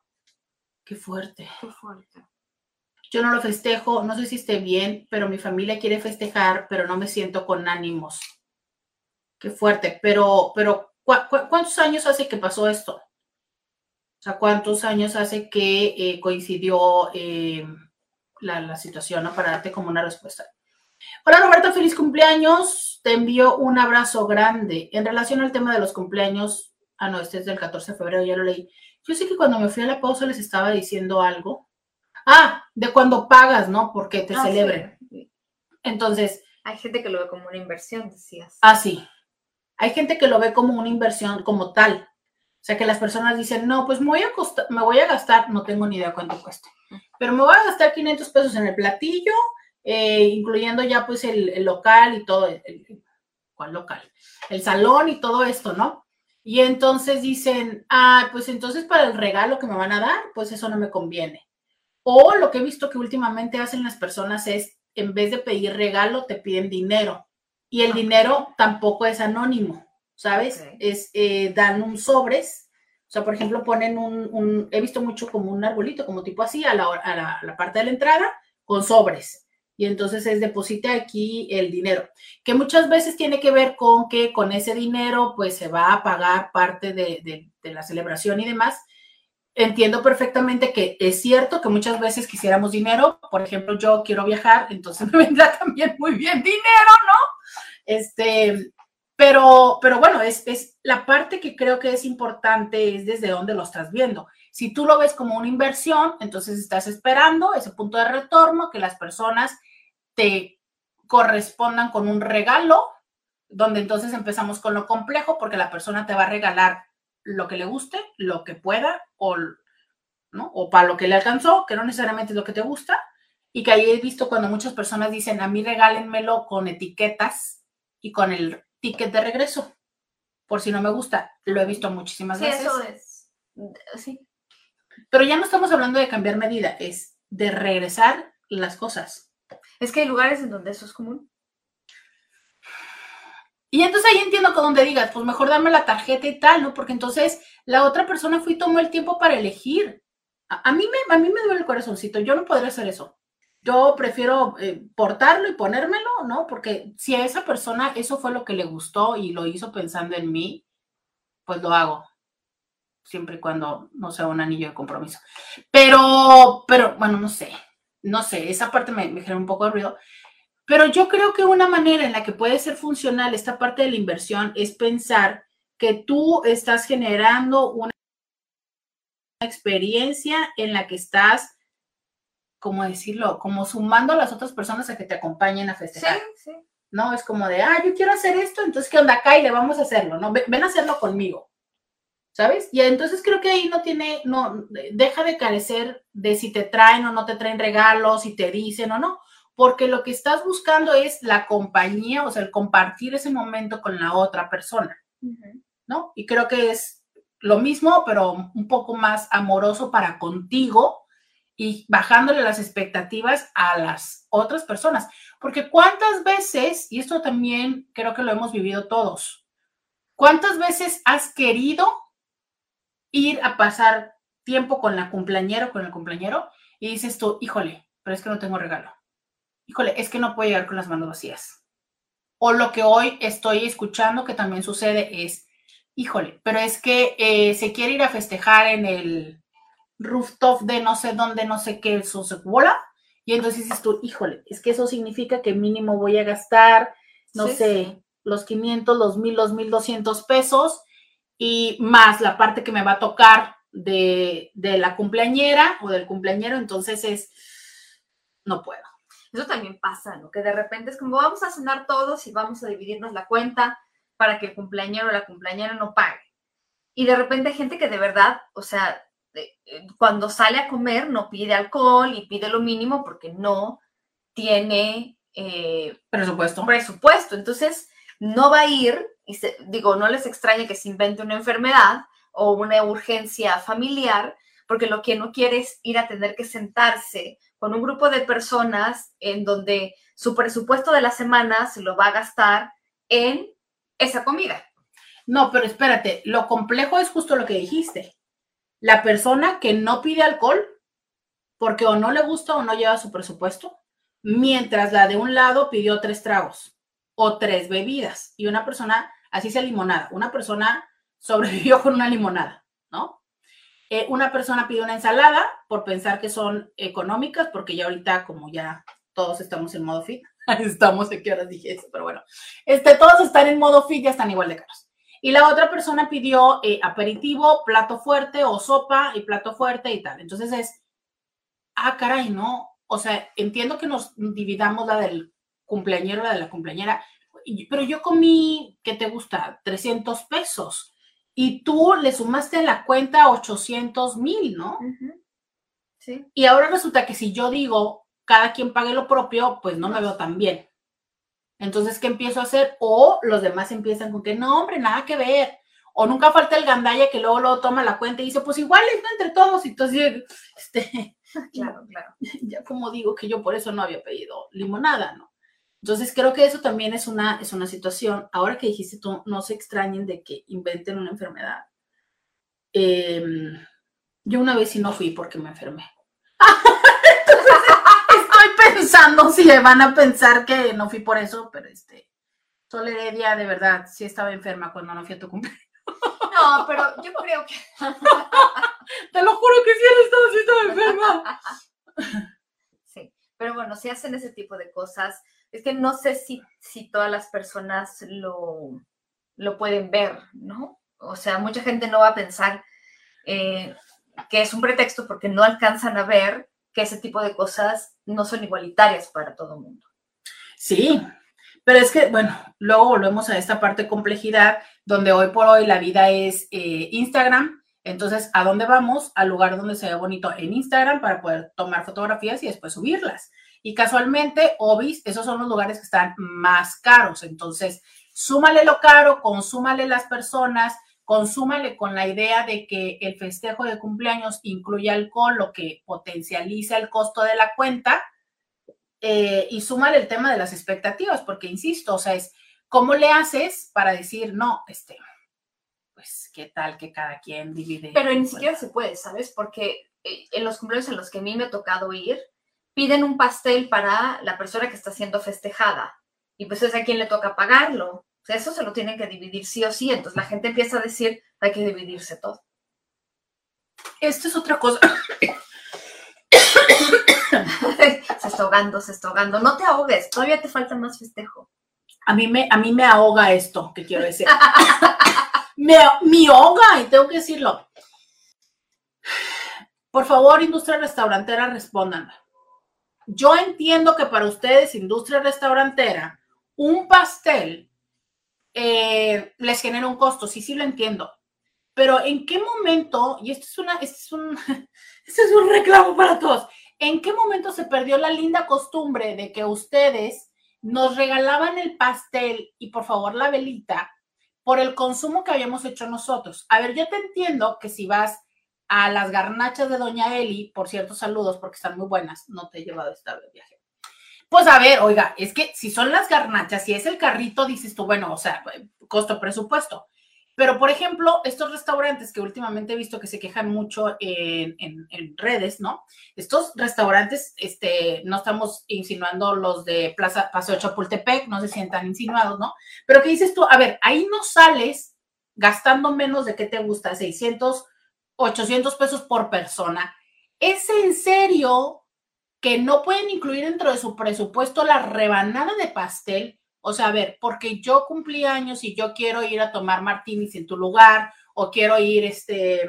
Qué fuerte. Qué fuerte. Yo no lo festejo, no sé si esté bien, pero mi familia quiere festejar, pero no me siento con ánimos. Qué fuerte. Pero, pero, ¿cu cu cuántos años hace que pasó esto? O sea, ¿cuántos años hace que eh, coincidió eh, la, la, situación, ¿no? Para darte como una respuesta. Hola Roberto, feliz cumpleaños. Te envío un abrazo grande. En relación al tema de los cumpleaños, ah, no, este es del 14 de febrero, ya lo leí. Yo sé que cuando me fui a la pausa les estaba diciendo algo. Ah, de cuando pagas, ¿no? Porque te Ah, celebren. sí. Entonces, Hay gente que lo ve como una inversión, decías. ah, sí. Hay gente que lo ve como una inversión como tal. O sea, que las personas dicen, no, pues me voy a, costa- me voy a gastar, no tengo ni idea cuánto cueste, pero me voy a gastar 500 pesos en el platillo, eh, incluyendo ya pues el, el local y todo, el- ¿cuál local? El salón y todo esto, ¿no? Y entonces dicen, ah, pues entonces para el regalo que me van a dar, pues eso no me conviene. O lo que he visto que últimamente hacen las personas es, en vez de pedir regalo, te piden dinero. Y el Ok. dinero tampoco es anónimo, ¿sabes? Ok. Es, eh, dan un sobres. O sea, por ejemplo, ponen un, un- he visto mucho como un arbolito, como tipo así, a la, a la, a la parte de la entrada, con sobres. Y entonces es deposita aquí el dinero, que muchas veces tiene que ver con que con ese dinero, pues se va a pagar parte de, de- de la celebración y demás. Entiendo perfectamente que es cierto que muchas veces quisiéramos dinero. Por ejemplo, yo quiero viajar, entonces [laughs] me vendrá también muy bien dinero, ¿no? Este, pero, pero bueno, es, es la parte que creo que es importante es desde dónde lo estás viendo. Si tú lo ves como una inversión, entonces estás esperando ese punto de retorno, que las personas te correspondan con un regalo, donde entonces empezamos con lo complejo, porque la persona te va a regalar lo que le guste, lo que pueda, o, ¿no? o para lo que le alcanzó, que no necesariamente es lo que te gusta, y que ahí he visto cuando muchas personas dicen, a mí regálenmelo con etiquetas y con el ticket de regreso, por si no me gusta. Lo he visto muchísimas Sí, veces. eso es. Sí. Pero ya no estamos hablando de cambiar medida, es de regresar las cosas. Es que hay lugares en donde eso es común. Y entonces ahí entiendo con donde digas, pues mejor dame la tarjeta y tal, ¿no? Porque entonces la otra persona fue y tomó el tiempo para elegir. A, a mí, me, a mí me duele el corazoncito, yo no podría hacer eso. Yo prefiero eh, portarlo y ponérmelo, ¿no? Porque si a esa persona eso fue lo que le gustó y lo hizo pensando en mí, pues lo hago. Siempre y cuando no sea un anillo de compromiso. Pero, pero, bueno, no sé. No sé, esa parte me, me genera un poco de ruido. Pero yo creo que una manera en la que puede ser funcional esta parte de la inversión es pensar que tú estás generando una experiencia en la que estás, ¿cómo decirlo? Como sumando a las otras personas a que te acompañen a Sí, festejar. sí. ¿no? Es como de, ah, yo quiero hacer esto, entonces, ¿qué onda acá? Y le vamos a hacerlo, ¿no? Ven, ven a hacerlo conmigo, ¿sabes? Y entonces creo que ahí no tiene, no, deja de carecer de si te traen o no te traen regalos, si te dicen o no, porque lo que estás buscando es la compañía, o sea, el compartir ese momento con la otra persona. ¿no? Y creo que es lo mismo, pero un poco más amoroso para contigo y bajándole las expectativas a las otras personas. Porque cuántas veces, y esto también creo que lo hemos vivido todos, cuántas veces has querido ir a pasar tiempo con la cumpleañera o con el cumpleañero y dices tú, híjole, pero es que no tengo regalo. Híjole, es que no puedo llegar con las manos vacías. O lo que hoy estoy escuchando que también sucede es, híjole, pero es que eh, se quiere ir a festejar en el rooftop de no sé dónde, no sé qué, su bola, Y entonces dices tú, híjole, es que eso significa que mínimo voy a gastar, no Sí, sé, sí. los 500, los 1000, los 1200 pesos y más la parte que me va a tocar de, de la cumpleañera o del cumpleañero, entonces es, no puedo. Eso también pasa, ¿no? Que de repente es como vamos a cenar todos y vamos a dividirnos la cuenta para que el cumpleañero o la cumpleañera no pague. Y de repente hay gente que de verdad, o sea, eh, cuando sale a comer no pide alcohol y pide lo mínimo porque no tiene eh, Presupuesto. presupuesto. Entonces, no va a ir, digo, no les extraña que se invente una enfermedad o una urgencia familiar, porque lo que no quiere es ir a tener que sentarse con un grupo de personas en donde su presupuesto de la semana se lo va a gastar en esa comida. No, pero espérate, lo complejo es justo lo que dijiste. La persona que no pide alcohol porque o no le gusta o no lleva su presupuesto, mientras la de un lado pidió tres tragos o tres bebidas y una persona, así sea limonada, una persona sobrevivió con una limonada, ¿no? Eh, una persona pidió una ensalada por pensar que son económicas, porque ya ahorita como ya todos estamos en modo fit, [laughs] estamos, ¿de qué horas dije eso? Pero bueno, este, todos están en modo fit, ya están igual de caros. Y la otra persona pidió eh, aperitivo, plato fuerte o sopa y plato fuerte y tal. Entonces es, ah, caray, no. O sea, entiendo que nos dividamos la del cumpleañero, la de la cumpleañera, y- pero yo comí, ¿qué te gusta? 300 pesos. Y tú le sumaste en la cuenta 800 mil, ¿no? Sí. Y ahora resulta que si yo digo, cada quien pague lo propio, pues no me veo tan bien. Entonces, ¿qué empiezo a hacer? O los demás empiezan con que no, hombre, nada que ver. O nunca falta el gandalla que luego, luego toma la cuenta y dice, pues igual es entre todos. Y entonces, [laughs] este, [laughs] Claro, claro. [laughs] ya como digo que yo por eso no había pedido limonada, ¿no? Entonces creo que eso también es una, es una situación. Ahora que dijiste tú, no se extrañen de que inventen una enfermedad. Em, yo una vez sí no fui porque me enfermé. [laughs] Entonces, estoy pensando si van a pensar que no fui por eso, pero este, Sol Heredia, de verdad, sí estaba enferma cuando no fui a tu cumpleaños. No, pero yo creo que [laughs] Te lo juro que sí, él estaba, sí estaba enferma. Sí, pero bueno, si hacen ese tipo de cosas, es que no sé si, si todas las personas lo, lo pueden ver, ¿no? O sea, mucha gente no va a pensar eh, que es un pretexto porque no alcanzan a ver que ese tipo de cosas no son igualitarias para todo el mundo. Sí, pero es que, bueno, luego volvemos a esta parte de complejidad, donde hoy por hoy la vida es eh, Instagram. Entonces, ¿a dónde vamos? Al lugar donde se ve bonito en Instagram para poder tomar fotografías y después subirlas. Y casualmente, Obis, esos son los lugares que están más caros. Entonces, súmale lo caro, consúmale las personas, consúmale con la idea de que el festejo de cumpleaños incluye alcohol, lo que potencializa el costo de la cuenta eh, y súmale el tema de las expectativas, porque insisto, o sea, es cómo le haces para decir, no, este, pues, ¿qué tal que cada quien divide? Pero ni siquiera se puede, ¿sabes? Porque eh, en los cumpleaños en los que a mí me ha tocado ir, piden un pastel para la persona que está siendo festejada. Y pues es a quien le toca pagarlo. O sea, eso se lo tienen que dividir sí o sí. Entonces la gente empieza a decir, hay que dividirse todo. Esto es otra cosa. se está ahogando, se está ahogando. No te ahogues, todavía te falta más festejo. A mí me, a mí me ahoga esto, que quiero decir. me, me ahoga, y tengo que decirlo. Por favor, industria restaurantera, respondan. Yo entiendo que para ustedes, industria restaurantera, un pastel eh, les genera un costo, sí, sí lo entiendo. Pero ¿en qué momento, y esto es, una, esto es, un, [laughs] esto es un reclamo para todos, ¿en qué momento se perdió la linda costumbre de que ustedes nos regalaban el pastel y por favor la velita por el consumo que habíamos hecho nosotros? A ver, yo te entiendo que si vas a las garnachas de Doña Eli, por cierto, saludos porque están muy buenas, no te he llevado esta vez viaje. Pues a ver, oiga, es que si son las garnachas, si es el carrito, dices tú, bueno, o sea, costo presupuesto. Pero, por ejemplo, estos restaurantes que últimamente he visto que se quejan mucho en, en, en, redes, ¿no? Estos restaurantes, este, no estamos insinuando los de Plaza Paseo Chapultepec, no se sientan insinuados, ¿no? Pero ¿qué dices tú? A ver, ahí no sales gastando menos de qué te gusta, 600, 800 pesos por persona. ¿Es en serio que no pueden incluir dentro de su presupuesto la rebanada de pastel. O sea, a ver, porque yo cumplí años y yo quiero ir a tomar martinis en tu lugar o quiero ir este,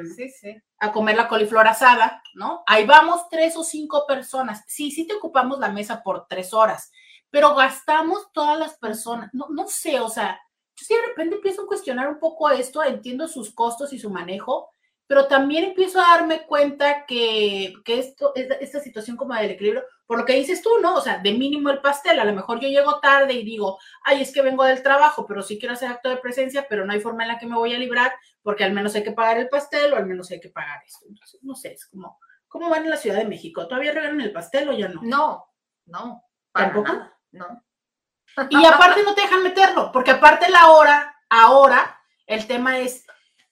a comer la coliflor asada, ¿no? Ahí vamos tres o cinco personas. Sí, sí te ocupamos la mesa por tres horas, pero gastamos todas las personas. No, no sé, o sea, yo sí de repente empiezo a cuestionar un poco esto, entiendo sus costos y su manejo, pero también empiezo a darme cuenta que, que esto, esta situación como del equilibrio, por lo que dices tú, ¿no? O sea, de mínimo el pastel, a lo mejor yo llego tarde y digo, ay, es que vengo del trabajo, pero sí quiero hacer acto de presencia, pero no hay forma en la que me voy a librar, porque al menos hay que pagar el pastel o al menos hay que pagar esto. Entonces, no sé, es como, ¿cómo van en la Ciudad de México? ¿Todavía regalan el pastel o ya no? No, no, ¿Tampoco? no. Y aparte no te dejan meterlo, porque aparte la hora, ahora, el tema es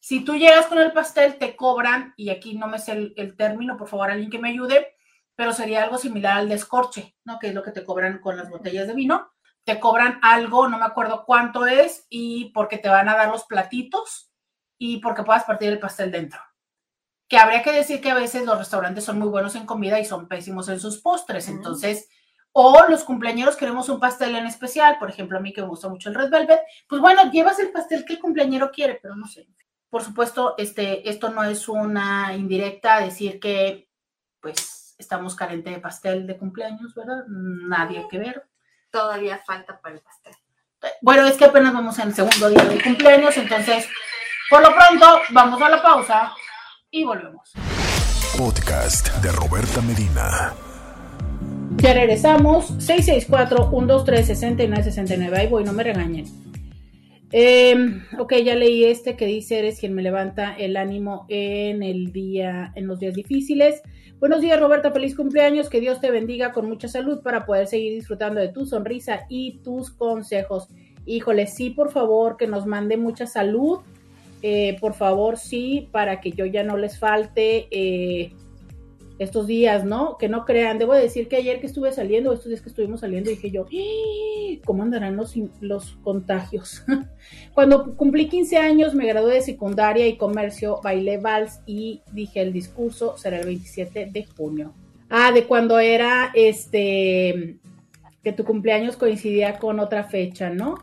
si tú llegas con el pastel, te cobran, y aquí no me sé el, término, por favor, alguien que me ayude, pero sería algo similar al descorche, ¿no? Que es lo que te cobran con las botellas de vino. Te cobran algo, no me acuerdo cuánto es, y porque te van a dar los platitos y porque puedas partir el pastel dentro. Que habría que decir que a veces los restaurantes son muy buenos en comida y son pésimos en sus postres. Entonces, o los cumpleañeros queremos un pastel en especial, por ejemplo, a mí que me gusta mucho el red velvet, pues bueno, llevas el pastel que el cumpleañero quiere, pero no sé. Por supuesto, este, esto no es una indirecta decir que, pues, estamos carente de pastel de cumpleaños, ¿verdad? Nadie que ver. Todavía falta para el pastel. Bueno, es que apenas vamos en el segundo día de cumpleaños, entonces, por lo pronto, vamos a la pausa y volvemos. Podcast de Roberta Medina. Ya regresamos. 664-123-6969. Ahí voy, no me regañen. Eh, ok, ya leí este que dice, eres quien me levanta el ánimo en el día, en los días difíciles. Buenos días, Roberta, feliz cumpleaños, que Dios te bendiga con mucha salud para poder seguir disfrutando de tu sonrisa y tus consejos. Híjole, sí, por favor, que nos mande mucha salud, eh, por favor, sí, para que yo ya no les falte. Eh, estos días, ¿no? Que no crean. Debo decir que ayer que estuve saliendo, estos días que estuvimos saliendo, dije yo, ¡Ah! ¿cómo andarán los, los contagios? [laughs] Cuando cumplí 15 años, me gradué de secundaria y comercio, bailé vals y dije el discurso será el 27 de junio. Ah, de cuando era este, que tu cumpleaños coincidía con otra fecha, ¿no?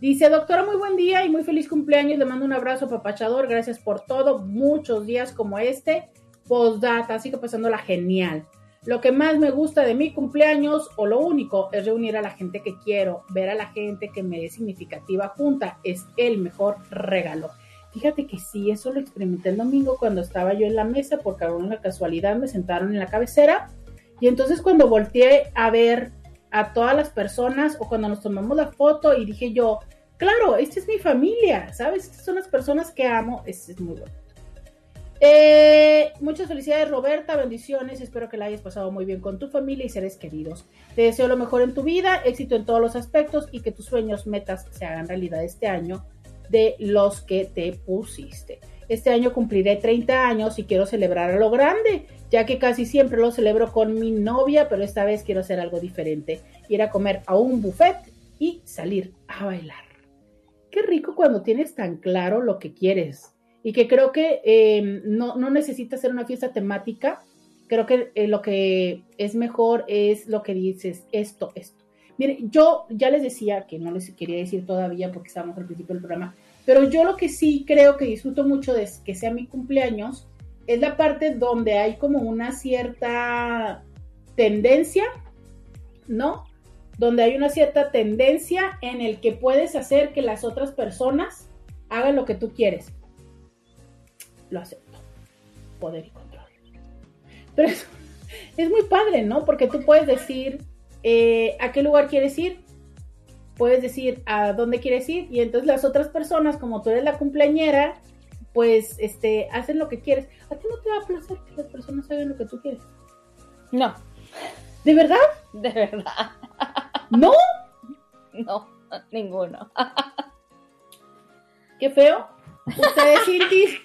Dice, doctora, muy buen día y muy feliz cumpleaños. Le mando un abrazo, papachador. Gracias por todo. Muchos días como este postdata, sigo pasándola genial. Lo que más me gusta de mi cumpleaños, o lo único, es reunir a la gente que quiero, ver a la gente que me es significativa junta, es el mejor regalo. Fíjate que sí, eso lo experimenté el domingo cuando estaba yo en la mesa, porque a una casualidad me sentaron en la cabecera, y entonces cuando volteé a ver a todas las personas, o cuando nos tomamos la foto, y dije yo, claro, esta es mi familia, ¿sabes? Estas son las personas que amo, es muy bueno. Eh, muchas felicidades Roberta, bendiciones, espero que la hayas pasado muy bien con tu familia y seres queridos. Te deseo lo mejor en tu vida, éxito en todos los aspectos y que tus sueños, metas se hagan realidad este año de los que te pusiste. Este año cumpliré 30 años y quiero celebrar a lo grande, ya que casi siempre lo celebro con mi novia, pero esta vez quiero hacer algo diferente, ir a comer a un buffet y salir a bailar. Qué rico cuando tienes tan claro lo que quieres y que creo que eh, no, no, necesita ser una fiesta temática. Creo que eh, lo que es mejor es lo que dices, esto, esto. Mire, yo ya les decía que no les quería decir todavía porque estábamos al principio del programa, pero yo lo que sí creo que disfruto mucho de que sea mi cumpleaños es la parte donde hay como una cierta tendencia, ¿no? Donde hay una cierta tendencia en el que puedes hacer que las otras personas hagan lo que tú quieres lo acepto. Poder y control. Pero es, muy padre, ¿no? Porque tú puedes decir eh, a qué lugar quieres ir, puedes decir a dónde quieres ir, y entonces las otras personas, como tú eres la cumpleañera, pues este, hacen lo que quieres. ¿A ti no te da placer que las personas hagan lo que tú quieres? No. ¿De verdad? [laughs] De verdad. ¿No? [laughs] No, ninguno. [laughs] Qué feo. Ustedes, Cintis,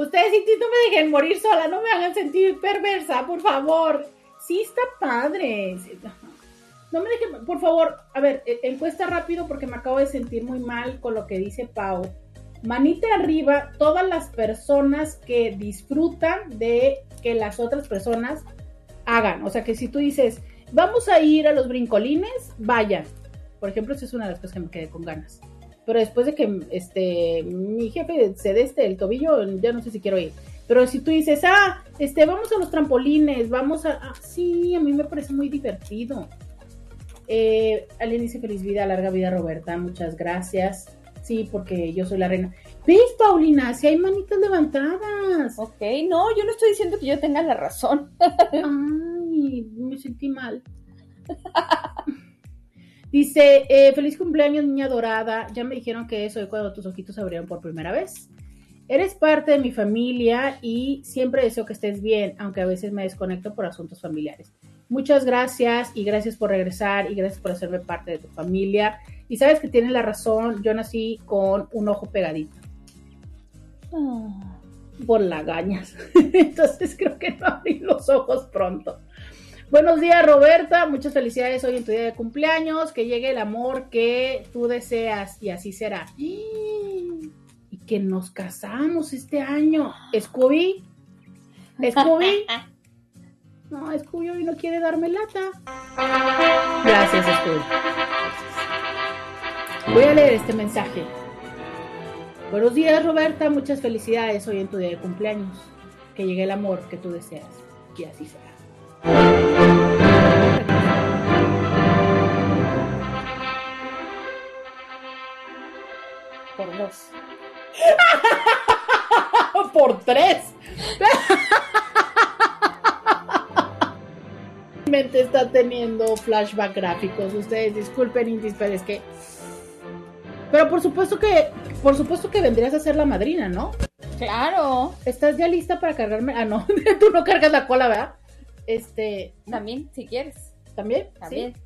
Ustedes, sí, no me dejen morir sola, no me hagan sentir perversa, por favor. Sí está padre. No me dejen, por favor, a ver, e, encuesta rápido porque me acabo de sentir muy mal con lo que dice Pau. Manita arriba, todas las personas que disfrutan de que las otras personas hagan. O sea, que si tú dices, vamos a ir a los brincolines, vayan. Por ejemplo, esa es una de las cosas que me quedé con ganas. Pero después de que este mi jefe se dé este el tobillo, ya no sé si quiero ir. Pero si tú dices, ah, este, vamos a los trampolines, vamos a. Ah, sí, a mí me parece muy divertido. Eh, alguien dice feliz vida, larga vida, Roberta. Muchas gracias. Sí, porque yo soy la reina. ¿Ves, Paulina? Si hay manitas levantadas. Ok, no, yo no estoy diciendo que yo tenga la razón. [laughs] Ay, me sentí mal. [laughs] Dice, eh, feliz cumpleaños, niña dorada. Ya me dijeron que eso es cuando tus ojitos se abrieron por primera vez. Eres parte de mi familia y siempre deseo que estés bien, aunque a veces me desconecto por asuntos familiares. Muchas gracias y gracias por regresar y gracias por hacerme parte de tu familia. Y sabes que tienes la razón, yo nací con un ojo pegadito. Por lagañas. [laughs] Entonces creo que no abrí los ojos pronto. Buenos días, Roberta. Muchas felicidades hoy en tu día de cumpleaños. Que llegue el amor que tú deseas y así será. Y que nos casamos este año. Scooby. Scooby. [laughs] No, Scooby hoy no quiere darme lata. Gracias, Scooby. Voy a leer este mensaje. Buenos días, Roberta. Muchas felicidades hoy en tu día de cumpleaños. Que llegue el amor que tú deseas y así será. Por dos. [laughs] Por tres. Mente está teniendo flashback gráficos. Ustedes disculpen, Indis, pero es que. Pero por supuesto que. Por supuesto que vendrías a ser la madrina, ¿no? Claro. ¿Estás ya lista para cargarme? Ah, no, [laughs] tú no cargas la cola, ¿verdad? Este. También, si quieres. ¿También? También. ¿Sí?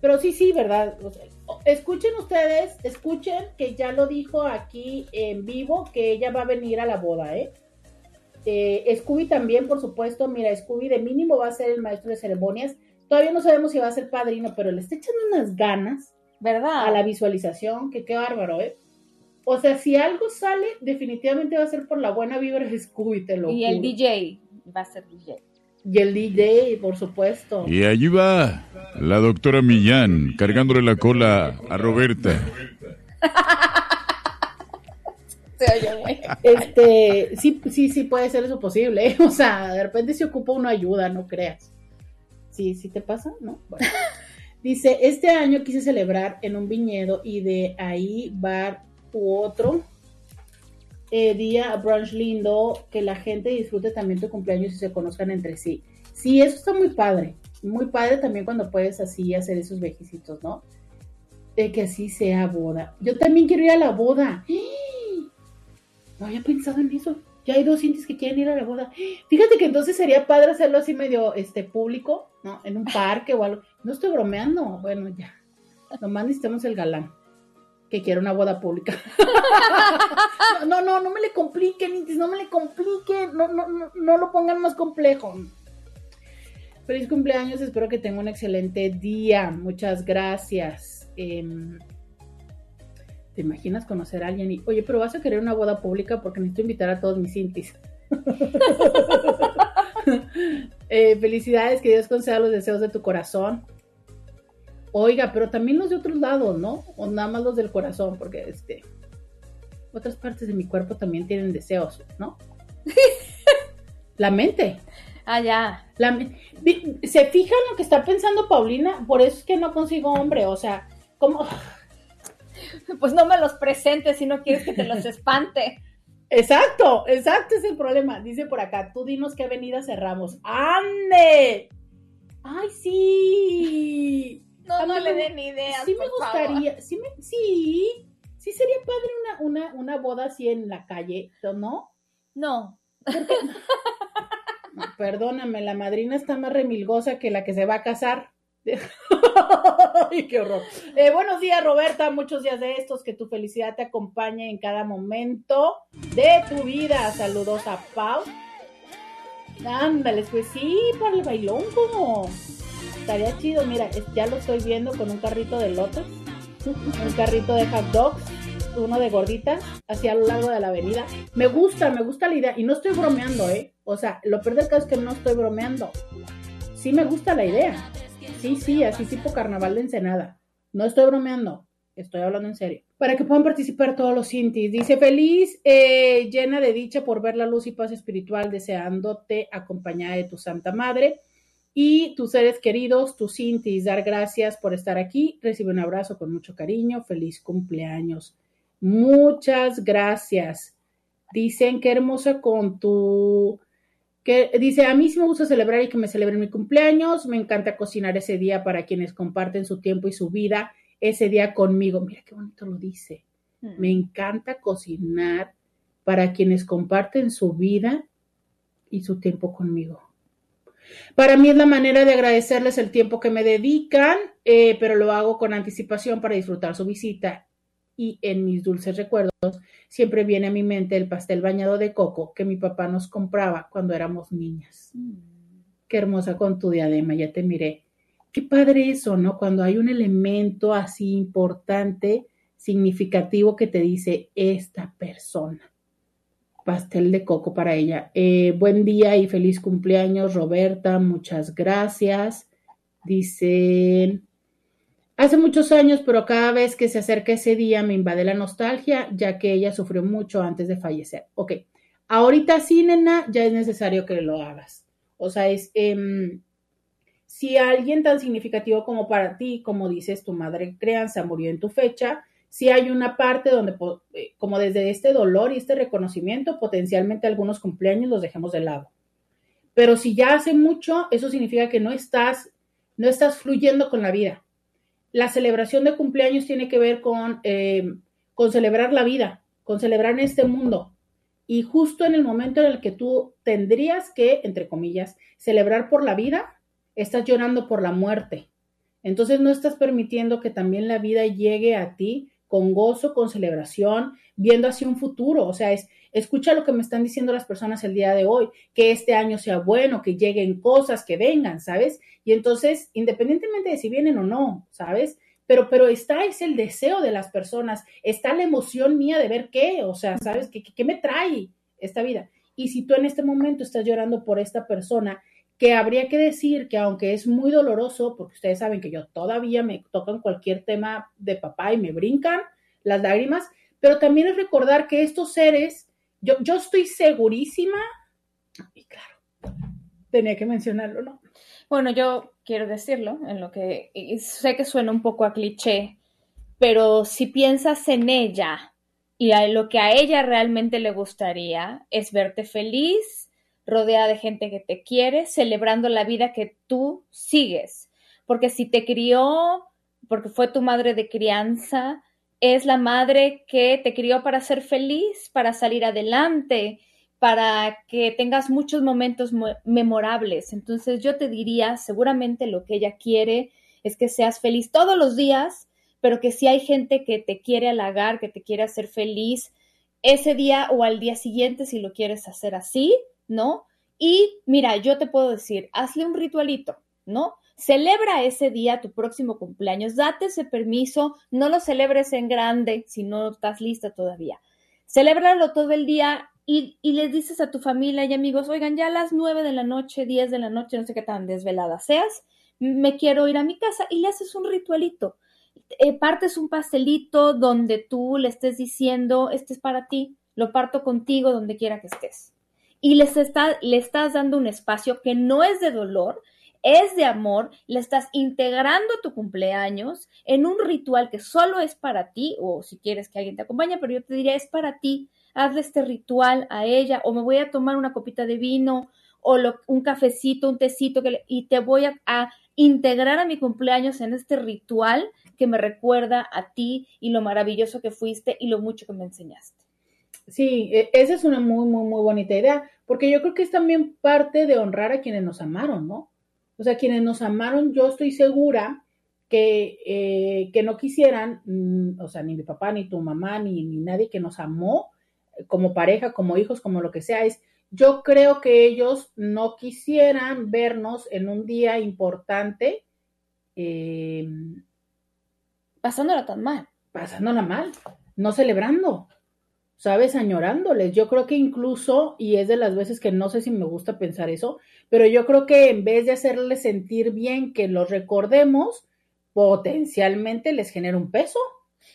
Pero sí, sí, ¿verdad? O sea, escuchen ustedes, escuchen que ya lo dijo aquí en vivo, que ella va a venir a la boda, ¿eh? eh Scooby también, por supuesto. Mira, Scooby de mínimo va a ser el maestro de ceremonias. Todavía no sabemos si va a ser padrino, pero le está echando unas ganas, ¿verdad? A la visualización, que qué bárbaro, ¿eh? O sea, si algo sale, definitivamente va a ser por la buena vibra de Scooby, te lo Y juro. el DJ va a ser DJ. Y el DJ, por supuesto. Y allí va la doctora Millán cargándole la cola a Roberta. Este, sí, sí, sí puede ser eso posible. ¿eh? [laughs] O sea, de repente se ocupa una ayuda, no creas. Sí, sí te pasa, ¿no? Bueno. Dice, este año quise celebrar en un viñedo y de ahí bar u otro eh, día brunch lindo, que la gente disfrute también tu cumpleaños y se conozcan entre sí. Sí, eso está muy padre. Muy padre también cuando puedes así hacer esos vejicitos, ¿no? De que así sea boda. Yo también quiero ir a la boda. No había pensado en eso. Ya hay dos indies que quieren ir a la boda. Fíjate que entonces sería padre hacerlo así medio este público, ¿no? En un parque o algo. No estoy bromeando. Bueno, ya. Nomás necesitamos el galán que quiere una boda pública. [laughs] no, no, no me le compliquen, Intis, no me le compliquen, no, no, no, no lo pongan más complejo. Feliz cumpleaños, espero que tenga un excelente día. Muchas gracias. Eh, ¿Te imaginas conocer a alguien y, oye, pero vas a querer una boda pública porque necesito invitar a todos mis intis? [laughs] [laughs] eh, felicidades, que Dios conceda los deseos de tu corazón. Oiga, pero también los de otros lados, ¿no? O nada más los del corazón, porque este otras partes de mi cuerpo también tienen deseos, ¿no? [laughs] La mente. Ah, ya. La, ¿Se fijan lo que está pensando Paulina? Por eso es que no consigo hombre, o sea, ¿cómo? [laughs] Pues no me los presentes si no quieres que te los [laughs] espante. Exacto, exacto es el problema. Dice por acá, tú dinos qué avenida cerramos. ¡Ande! ¡Ay, sí! No, no le den ideas. Sí, me gustaría. Favor. Sí, me, sí, sí, sería padre una, una, una boda así en la calle, ¿no? No. no. [laughs] Perdóname, la madrina está más remilgosa que la que se va a casar. [laughs] Ay, qué horror. Eh, buenos días, Roberta. Muchos días de estos. Que tu felicidad te acompañe en cada momento de tu vida. Saludos a Pau. Ándales, pues sí, para el bailón, como estaría chido. Mira, ya lo estoy viendo con un carrito de lotes, un carrito de hot dogs, uno de gorditas, hacia lo largo de la avenida. Me gusta, me gusta la idea. Y no estoy bromeando, ¿eh? O sea, lo peor del caso es que no estoy bromeando. sí me gusta la idea. Sí, sí, así tipo carnaval de Ensenada. No estoy bromeando, estoy hablando en serio. Para que puedan participar todos los Cintis. Dice, feliz, eh, llena de dicha por ver la luz y paz espiritual, deseándote acompañada de tu Santa Madre y tus seres queridos, tus Cintis. Dar gracias por estar aquí. Recibe un abrazo con mucho cariño. Feliz cumpleaños. Muchas gracias. Dicen, qué hermosa con tu que dice, a mí sí me gusta celebrar y que me celebren mi cumpleaños, me encanta cocinar ese día para quienes comparten su tiempo y su vida ese día conmigo. Mira qué bonito lo dice. Mm. Me encanta cocinar para quienes comparten su vida y su tiempo conmigo. Para mí es la manera de agradecerles el tiempo que me dedican, eh, pero lo hago con anticipación para disfrutar su visita. Y en mis dulces recuerdos siempre viene a mi mente el pastel bañado de coco que mi papá nos compraba cuando éramos niñas. Qué hermosa con tu diadema, ya te miré. Qué padre eso, ¿no? Cuando hay un elemento así importante, significativo que te dice esta persona. Pastel de coco para ella. Eh, buen día y feliz cumpleaños, Roberta. Muchas gracias. Dicen, Hace muchos años, pero cada vez que se acerca ese día me invade la nostalgia, ya que ella sufrió mucho antes de fallecer. Ok, ahorita sí, nena, ya es necesario que lo hagas. O sea, es, em, si alguien tan significativo como para ti, como dices, tu madre crianza murió en tu fecha, si hay una parte donde, eh, como desde este dolor y este reconocimiento, potencialmente algunos cumpleaños los dejemos de lado. Pero si ya hace mucho, eso significa que no estás, no estás fluyendo con la vida la celebración de cumpleaños tiene que ver con, eh, con celebrar la vida, con celebrar este mundo. Y justo en el momento en el que tú tendrías que, entre comillas, celebrar por la vida, estás llorando por la muerte. Entonces no estás permitiendo que también la vida llegue a ti con gozo, con celebración, viendo hacia un futuro. O sea, es, escucha lo que me están diciendo las personas el día de hoy, que este año sea bueno, que lleguen cosas, que vengan, ¿sabes? Y entonces, independientemente de si vienen o no, ¿sabes? Pero, pero está es el deseo de las personas, está la emoción mía de ver qué, o sea, ¿sabes? ¿Qué, qué, qué me trae esta vida? Y si tú en este momento estás llorando por esta persona, que habría que decir que aunque es muy doloroso, porque ustedes saben que yo todavía me tocan cualquier tema de papá y me brincan las lágrimas, pero también es recordar que estos seres, yo, yo estoy segurísima, y claro, tenía que mencionarlo, ¿no? Bueno, yo quiero decirlo, en lo que sé que suena un poco a cliché, pero si piensas en ella y a lo que a ella realmente le gustaría es verte feliz, rodeada de gente que te quiere, celebrando la vida que tú sigues. Porque si te crió, porque fue tu madre de crianza, es la madre que te crió para ser feliz, para salir adelante, para que tengas muchos momentos mo- memorables. Entonces yo te diría, seguramente lo que ella quiere es que seas feliz todos los días, pero que si hay gente que te quiere halagar, que te quiere hacer feliz ese día o al día siguiente, si lo quieres hacer así, ¿no? Y mira, yo te puedo decir, hazle un ritualito, ¿no? Celebra ese día tu próximo cumpleaños, date ese permiso, no lo celebres en grande si no estás lista todavía. Celébralo todo el día y, y les dices a tu familia y amigos, oigan, ya a las 9 de la noche, 10 de la noche, no sé qué tan desvelada seas, me quiero ir a mi casa y le haces un ritualito. Eh, partes un pastelito donde tú le estés diciendo, este es para ti, lo parto contigo donde quiera que estés. Y les está, le estás dando un espacio que no es de dolor, es de amor, le estás integrando tu cumpleaños en un ritual que solo es para ti, o si quieres que alguien te acompañe, pero yo te diría, es para ti, hazle este ritual a ella, o me voy a tomar una copita de vino, o lo, un cafecito, un tecito, que le, y te voy a, a integrar a mi cumpleaños en este ritual que me recuerda a ti y lo maravilloso que fuiste y lo mucho que me enseñaste. Sí, e- esa es una muy, muy, muy bonita idea, porque yo creo que es también parte de honrar a quienes nos amaron, ¿no? O sea, quienes nos amaron, yo estoy segura que, eh, que no quisieran, mm, o sea, ni mi papá, ni tu mamá, ni, ni nadie que nos amó eh, como pareja, como hijos, como lo que sea, es, yo creo que ellos no quisieran vernos en un día importante eh, Pasándola tan mal. pasándola mal, no celebrando. ¿Sabes? Añorándoles. Yo creo que incluso, y es de las veces que no sé si me gusta pensar eso, pero yo creo que en vez de hacerles sentir bien que los recordemos, potencialmente les genera un peso.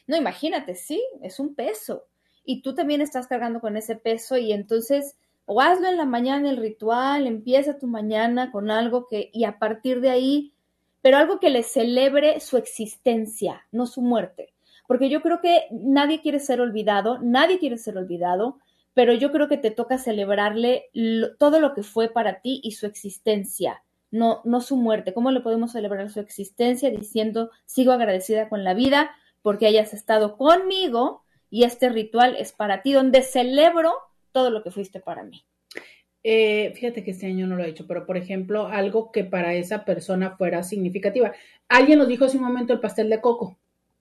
No, imagínate, sí, es un peso. Y tú también estás cargando con ese peso y entonces o hazlo en la mañana el ritual, empieza tu mañana con algo que, y a partir de ahí, pero algo que le celebre su existencia, no su muerte. Porque yo creo que nadie quiere ser olvidado, nadie quiere ser olvidado, pero yo creo que te toca celebrarle todo lo que fue para ti y su existencia, no, no su muerte. ¿Cómo le podemos celebrar su existencia diciendo, sigo agradecida con la vida porque hayas estado conmigo y este ritual es para ti, donde celebro todo lo que fuiste para mí. Eh, fíjate que este año no lo he hecho, pero por ejemplo, algo que para esa persona fuera significativa. Alguien nos dijo hace un momento el pastel de coco,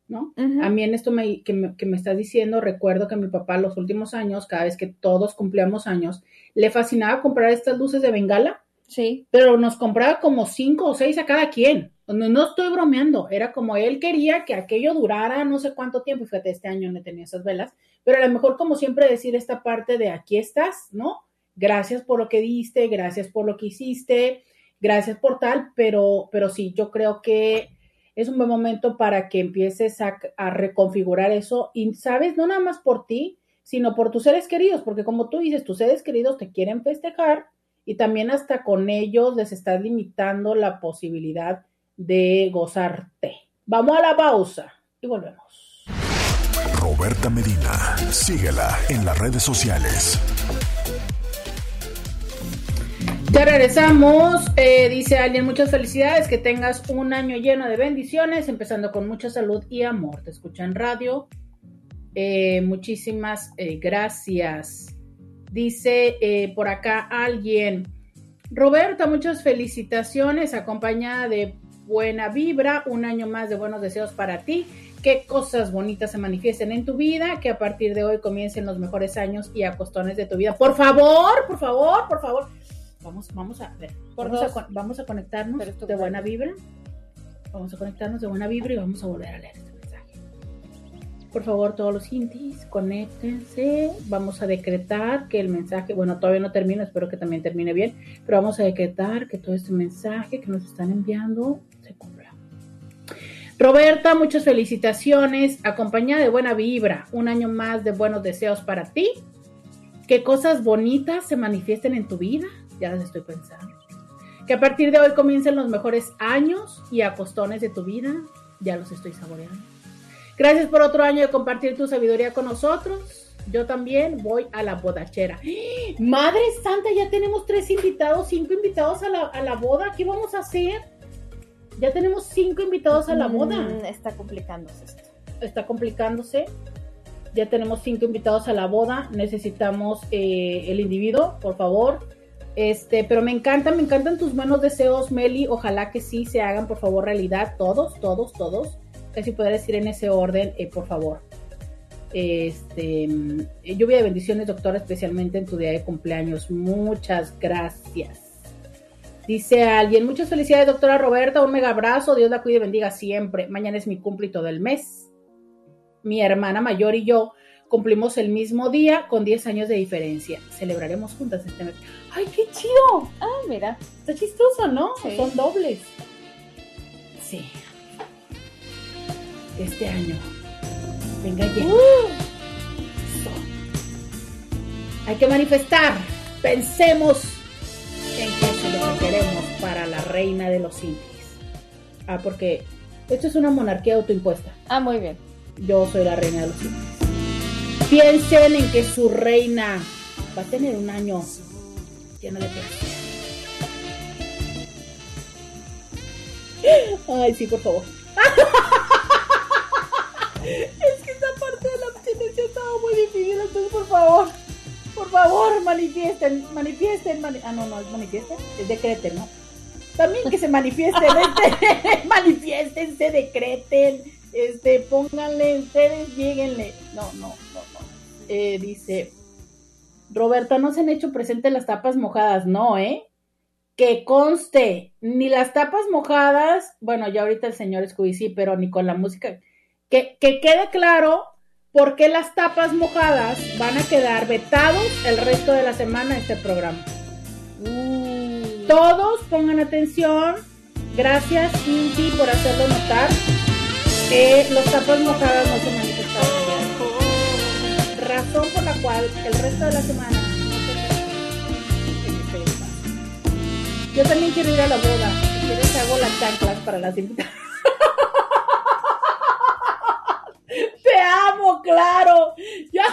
¿no? A mí en esto me, que, me, que me estás diciendo, recuerdo que mi papá los últimos años, cada vez que todos cumplíamos años, le fascinaba comprar estas luces de bengala. Sí. Pero nos compraba como cinco o seis a cada quien. No, no estoy bromeando, era como él quería que aquello durara no sé cuánto tiempo. Fíjate, este año no tenía esas velas, pero a lo mejor como siempre decir esta parte de aquí estás, ¿no? Gracias por lo que diste, gracias por lo que hiciste, gracias por tal, pero, pero sí, yo creo que es un buen momento para que empieces a, reconfigurar eso y, ¿sabes? No nada más por ti, sino por tus seres queridos, porque como tú dices, tus seres queridos te quieren festejar y también hasta con ellos les estás limitando la posibilidad de gozarte. Vamos a la pausa y volvemos. Roberta Medina. Síguela en las redes sociales. Ya regresamos. Eh, dice alguien, muchas felicidades, que tengas un año lleno de bendiciones, empezando con mucha salud y amor. Te escucha en radio. Eh, muchísimas eh, gracias. Dice por acá alguien, Roberta, muchas felicitaciones, acompañada de buena vibra, un año más de buenos deseos para ti qué cosas bonitas se manifiesten en tu vida, que a partir de hoy comiencen los mejores años y acostones de tu vida. Por favor, por favor, por favor. Vamos, vamos a ver, vamos, a, conectarnos de buena vibra. Vamos a conectarnos de buena vibra y vamos a volver a leer este mensaje. Por favor, todos los intis, conéctense. Vamos a decretar que el mensaje, bueno, todavía no termina, espero que también termine bien, pero vamos a decretar que todo este mensaje que nos están enviando se cumpla. Roberta, muchas felicitaciones, acompañada de buena vibra, un año más de buenos deseos para ti. Que cosas bonitas se manifiesten en tu vida, ya las estoy pensando. Que a partir de hoy comiencen los mejores años y acostones de tu vida, ya los estoy saboreando. Gracias por otro año de compartir tu sabiduría con nosotros. Yo también voy a la bodachera. Madre Santa, ya tenemos tres invitados, cinco invitados a la, a la boda. ¿Qué vamos a hacer? Ya tenemos cinco invitados a la boda. Mm, está complicándose esto. Está complicándose. Ya tenemos cinco invitados a la boda. Necesitamos eh, el individuo, por favor. Este, pero me encanta, me encantan tus buenos deseos, Meli. Ojalá que sí se hagan, por favor, realidad. Todos, todos, todos. Casi podría decir en ese orden, eh, por favor. Este, mm, lluvia de bendiciones, doctora, especialmente en tu día de cumpleaños. Muchas gracias. Dice alguien, muchas felicidades, doctora Roberta, un mega abrazo, Dios la cuide y bendiga siempre. Mañana es mi cumplito del mes. Mi hermana mayor y yo cumplimos el mismo día con 10 años de diferencia. Celebraremos juntas este mes. ¡Ay, qué chido! Ah, mira, está chistoso, ¿no? Son dobles. Sí. Este año. Venga ya. Uh. Hay que manifestar. Pensemos en qué es lo que queremos para la reina de los indios. Ah, porque esto es una monarquía autoimpuesta. Ah, muy bien. Yo soy la reina de los indios. Piensen en que su reina va a tener un año lleno de. Ay, sí, por favor. [laughs] es que esta parte de la abstinencia estaba muy difícil, entonces por favor. Por favor, manifiesten, manifiesten, ah, no, no, es manifiesten, es decreten, ¿no? También que se manifiesten, [laughs] este, [laughs] manifiestense, decreten, este, pónganle, ustedes, lleguenle. No, no, no, no. Eh, dice, Roberta, no se han hecho presentes las tapas mojadas, no, ¿eh? Que conste, ni las tapas mojadas, bueno, ya ahorita el señor Scooby sí, pero ni con la música. Que, que quede claro porque las tapas mojadas van a quedar vetados el resto de la semana este programa. Uh, Todos pongan atención. Gracias, Inti, por hacerlo notar. Eh, los tapas mojadas no se manifestaron Razón por la cual el resto de la semana no este. Yo también quiero ir a la boda. Si quieres hago las chanclas para las invitadas. Te amo, claro. Ya.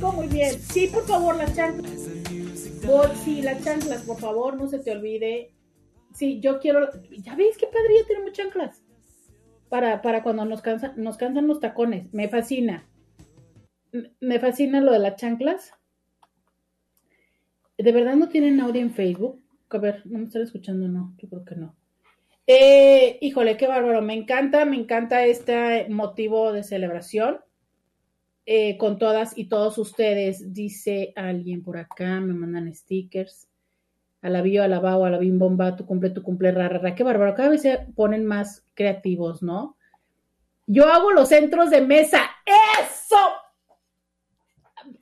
Muy bien. Sí, por favor, las chanclas. Bol, sí, las chanclas, por favor, no se te olvide. Sí, yo quiero. Ya ves qué padre, ya tenemos chanclas. Para, para cuando nos cansan, nos cansan los tacones. Me fascina. Me fascina lo de las chanclas. ¿De verdad no tienen audio en Facebook? A ver, no me están escuchando, no. Yo creo que no. Eh, híjole, qué bárbaro. Me encanta, me encanta este motivo de celebración eh, con todas y todos ustedes. Dice alguien por acá, me mandan stickers. Alabío, alabao, alabim, bomba, tu cumple, tu cumple, ra, ra, ra. Qué bárbaro. Cada vez se ponen más creativos, ¿no? Yo hago los centros de mesa. ¡Eso!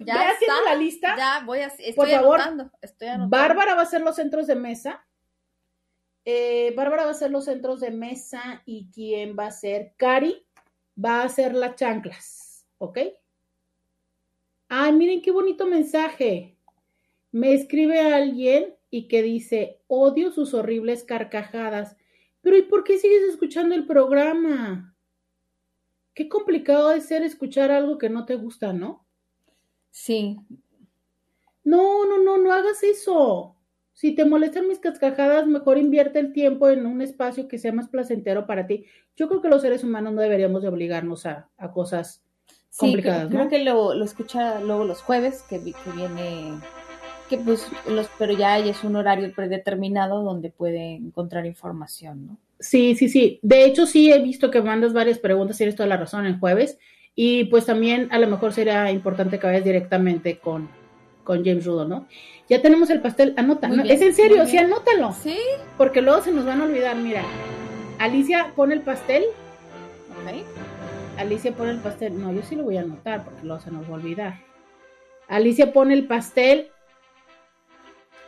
Ya haciendo la lista. Ya voy a. Estoy Por favor, anotando. Estoy anotando. Bárbara va a hacer los centros de mesa. Eh, Bárbara va a hacer los centros de mesa y quién va a ser Cari va a hacer las chanclas, ¿ok? Ay, miren qué bonito mensaje. Me escribe alguien y que dice, odio sus horribles carcajadas. Pero ¿y por qué sigues escuchando el programa? Qué complicado de ser escuchar algo que no te gusta, ¿no? Sí. No, no, no, no hagas eso. Si te molestan mis cascajadas, mejor invierte el tiempo en un espacio que sea más placentero para ti. Yo creo que los seres humanos no deberíamos de obligarnos a, a cosas Sí, complicadas, creo, ¿no? creo que lo, lo escucha luego los jueves, que, que viene, que pues, los, pero ya es un horario predeterminado donde puede encontrar información, ¿no? Sí, sí, sí. De hecho, sí he visto que mandas varias preguntas, tienes toda la razón, el jueves. Y pues también a lo mejor sería importante que vayas directamente con, con James Rudo, ¿no? Ya tenemos el pastel, anota. Muy ¿no? bien, es en serio, sí, anótalo. Sí, Porque luego se nos van a olvidar, mira. Alicia pone el pastel. ok. Alicia pone el pastel. No, yo sí lo voy a anotar porque luego se nos va a olvidar. Alicia pone el pastel.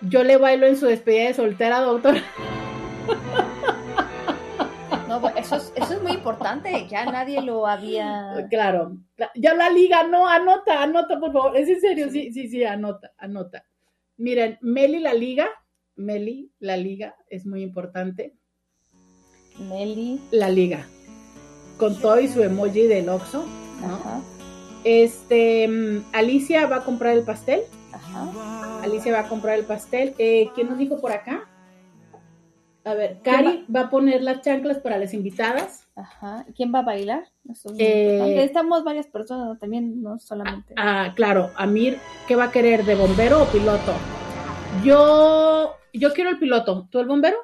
Yo le bailo en su despedida de soltera, doctor. No, bu- eso es, eso es muy importante, ya nadie lo había... Claro. Ya la liga, no, anota, anota, por favor. Es en serio, sí, sí, sí, anota, anota. Miren, Meli la liga, Meli la liga, es muy importante. Meli, La liga. Con todo y su emoji del Oxxo, ¿no? ajá, Este, mm, Alicia va a comprar el pastel. Ajá. Alicia va a comprar el pastel. Eh, ¿Quién nos dijo por acá? A ver, Cari va a poner las chanclas para las invitadas. Ajá. ¿Quién va a bailar? Eso es muy Eh. Estamos varias personas ¿no? también, no solamente. Ah, claro, Amir, ¿qué va a querer? ¿De bombero o piloto? Yo, yo quiero el piloto. ¿Tú el bombero?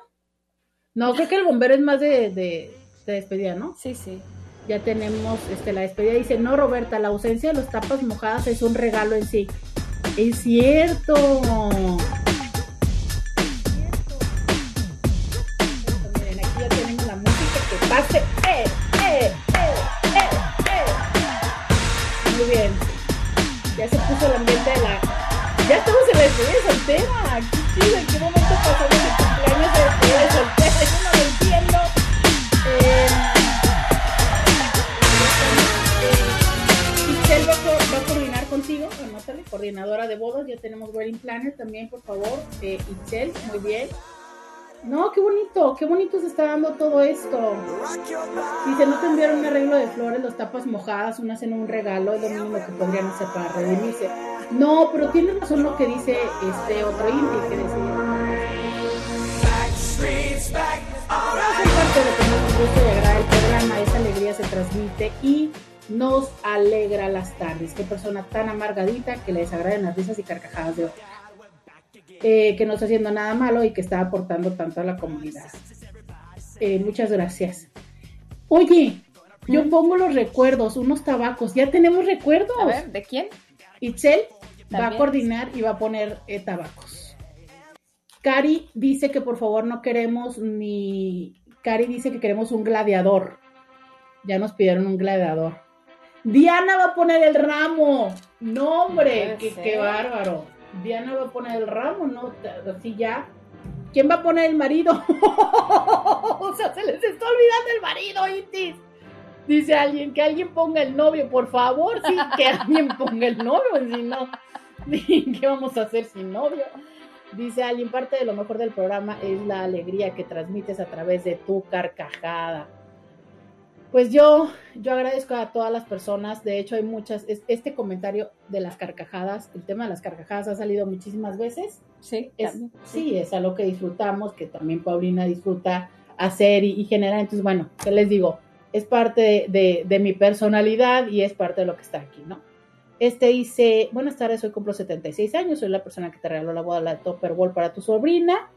No, creo que el bombero es más de, de, de despedida, ¿no? Sí, sí. Ya tenemos este, la despedida. Dice, no, Roberta, la ausencia de los tapas mojadas es un regalo en sí. Es cierto. Miren, aquí ya tenemos la música que pase. Muy bien. Ya se puso el ambiente de la... Ya estamos en la despedida de soltera. ¡Qué chido! ¿En qué momento pasamos el cumpleaños de despedida de soltera? Coordinadora de bodas, ya tenemos wedding planner también, por favor, eh, Itzel, muy bien. No, qué bonito, qué bonito se está dando todo esto. Dice, no te enviaron un arreglo de flores, los tapas mojadas, una cena, un regalo, es lo mínimo que podrían hacer para redimirse. No, pero tienes razón lo que dice este otro indie que decía. Hacen parte de lo que nos y agrada el programa, esa alegría se transmite y nos alegra las tardes. Qué persona tan amargadita que le desagradan las risas y carcajadas de otra. Eh, que no está haciendo nada malo y que está aportando tanto a la comunidad. Eh, muchas gracias. Oye, yo pongo los recuerdos, unos tabacos. Ya tenemos recuerdos. A ver, ¿de quién? Itzel va a También. coordinar y va a poner eh, tabacos. Cari dice que por favor no queremos ni. Cari dice que queremos un gladiador. Ya nos pidieron un gladiador. Diana va a poner el ramo. No, hombre, qué, qué, bárbaro. Diana va a poner el ramo, ¿no? Así ya. ¿Quién va a poner el marido? [laughs] o sea, se les está olvidando el marido, Itis. Dice alguien, que alguien ponga el novio, por favor, sí, que [laughs] alguien ponga el novio, si no, [laughs] ¿qué vamos a hacer sin novio? Dice alguien, parte de lo mejor del programa es la alegría que transmites a través de tu carcajada. Pues yo, yo agradezco a todas las personas, de hecho hay muchas, este comentario de las carcajadas, el tema de las carcajadas ha salido muchísimas veces. Sí, es, sí. es algo que disfrutamos, que también Paulina disfruta hacer y, y generar. Entonces, bueno, ¿qué les digo? es parte de, mi personalidad y es parte de lo que está aquí, ¿no? Este dice, buenas tardes, hoy cumplo 76 años, soy la persona que te regaló la boda de la Topper Wall para tu sobrina.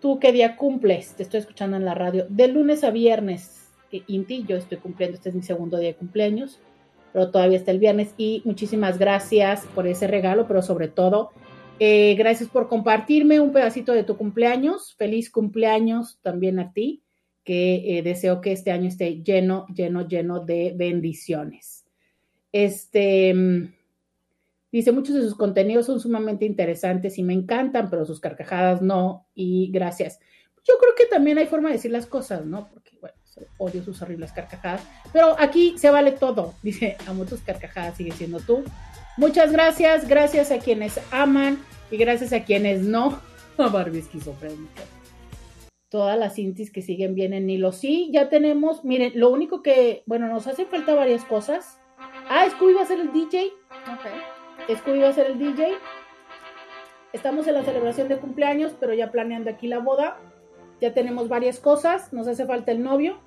¿Tú qué día cumples? Te estoy escuchando en la radio. De lunes a viernes, Inti, yo estoy cumpliendo, este es mi segundo día de cumpleaños, pero todavía está el viernes y muchísimas gracias por ese regalo, pero sobre todo, eh, gracias por compartirme un pedacito de tu cumpleaños. Feliz cumpleaños también a ti que eh, deseo que este año esté lleno, lleno, lleno de bendiciones. Este mm, dice, muchos de sus contenidos son sumamente interesantes y me encantan, pero sus carcajadas no, y gracias. Yo creo que también hay forma de decir las cosas, ¿no? Porque, bueno, odio sus horribles carcajadas, pero aquí se vale todo. [laughs] Dice, amo tus carcajadas, sigue siendo tú. Muchas gracias, gracias a quienes aman y gracias a quienes no. [laughs] Barbie esquizofrénica todas las cintis que siguen bien en hilo. Sí, ya tenemos, miren, lo único que, bueno, nos hace falta varias cosas. Ah, Scooby va a ser el DJ. Ok. Scooby va a ser el DJ. Estamos en la celebración de cumpleaños, pero ya planeando aquí la boda. Ya tenemos varias cosas. Nos hace falta el novio.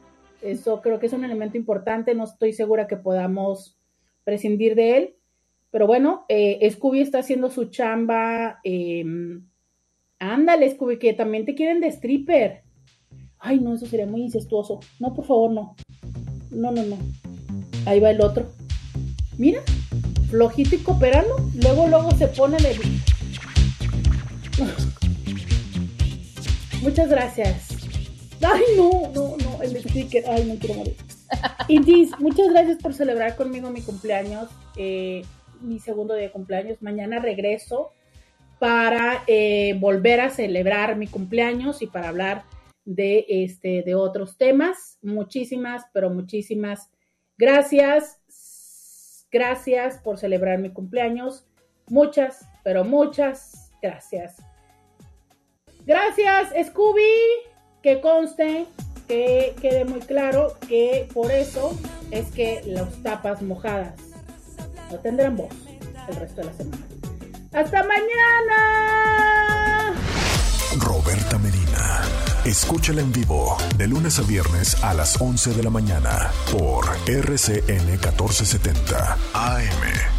Eso creo que es un elemento importante. No estoy segura que podamos prescindir de él. Pero bueno, eh, Scooby está haciendo su chamba. Eh, Ándale, Scooby, que también te quieren de stripper. Ay, no, eso sería muy incestuoso. No, por favor, no. No, no, no. Ahí va el otro. Mira, flojito y cooperando. Luego, luego se pone de. [laughs] Muchas gracias. Ay, no, no, no, el sticker. Ay, no quiero morir. Intis, muchas gracias por celebrar conmigo mi cumpleaños, eh, mi segundo día de cumpleaños. Mañana regreso para eh, volver a celebrar mi cumpleaños y para hablar de, este, de otros temas. Muchísimas, pero muchísimas gracias. Gracias por celebrar mi cumpleaños. Muchas, pero muchas gracias. Gracias, Scooby. Que conste, que quede muy claro que por eso es que las tapas mojadas no tendrán voz el resto de la semana. ¡Hasta mañana! Roberta Medina. Escúchala en vivo de lunes a viernes a las 11 de la mañana por RCN 1470 AM.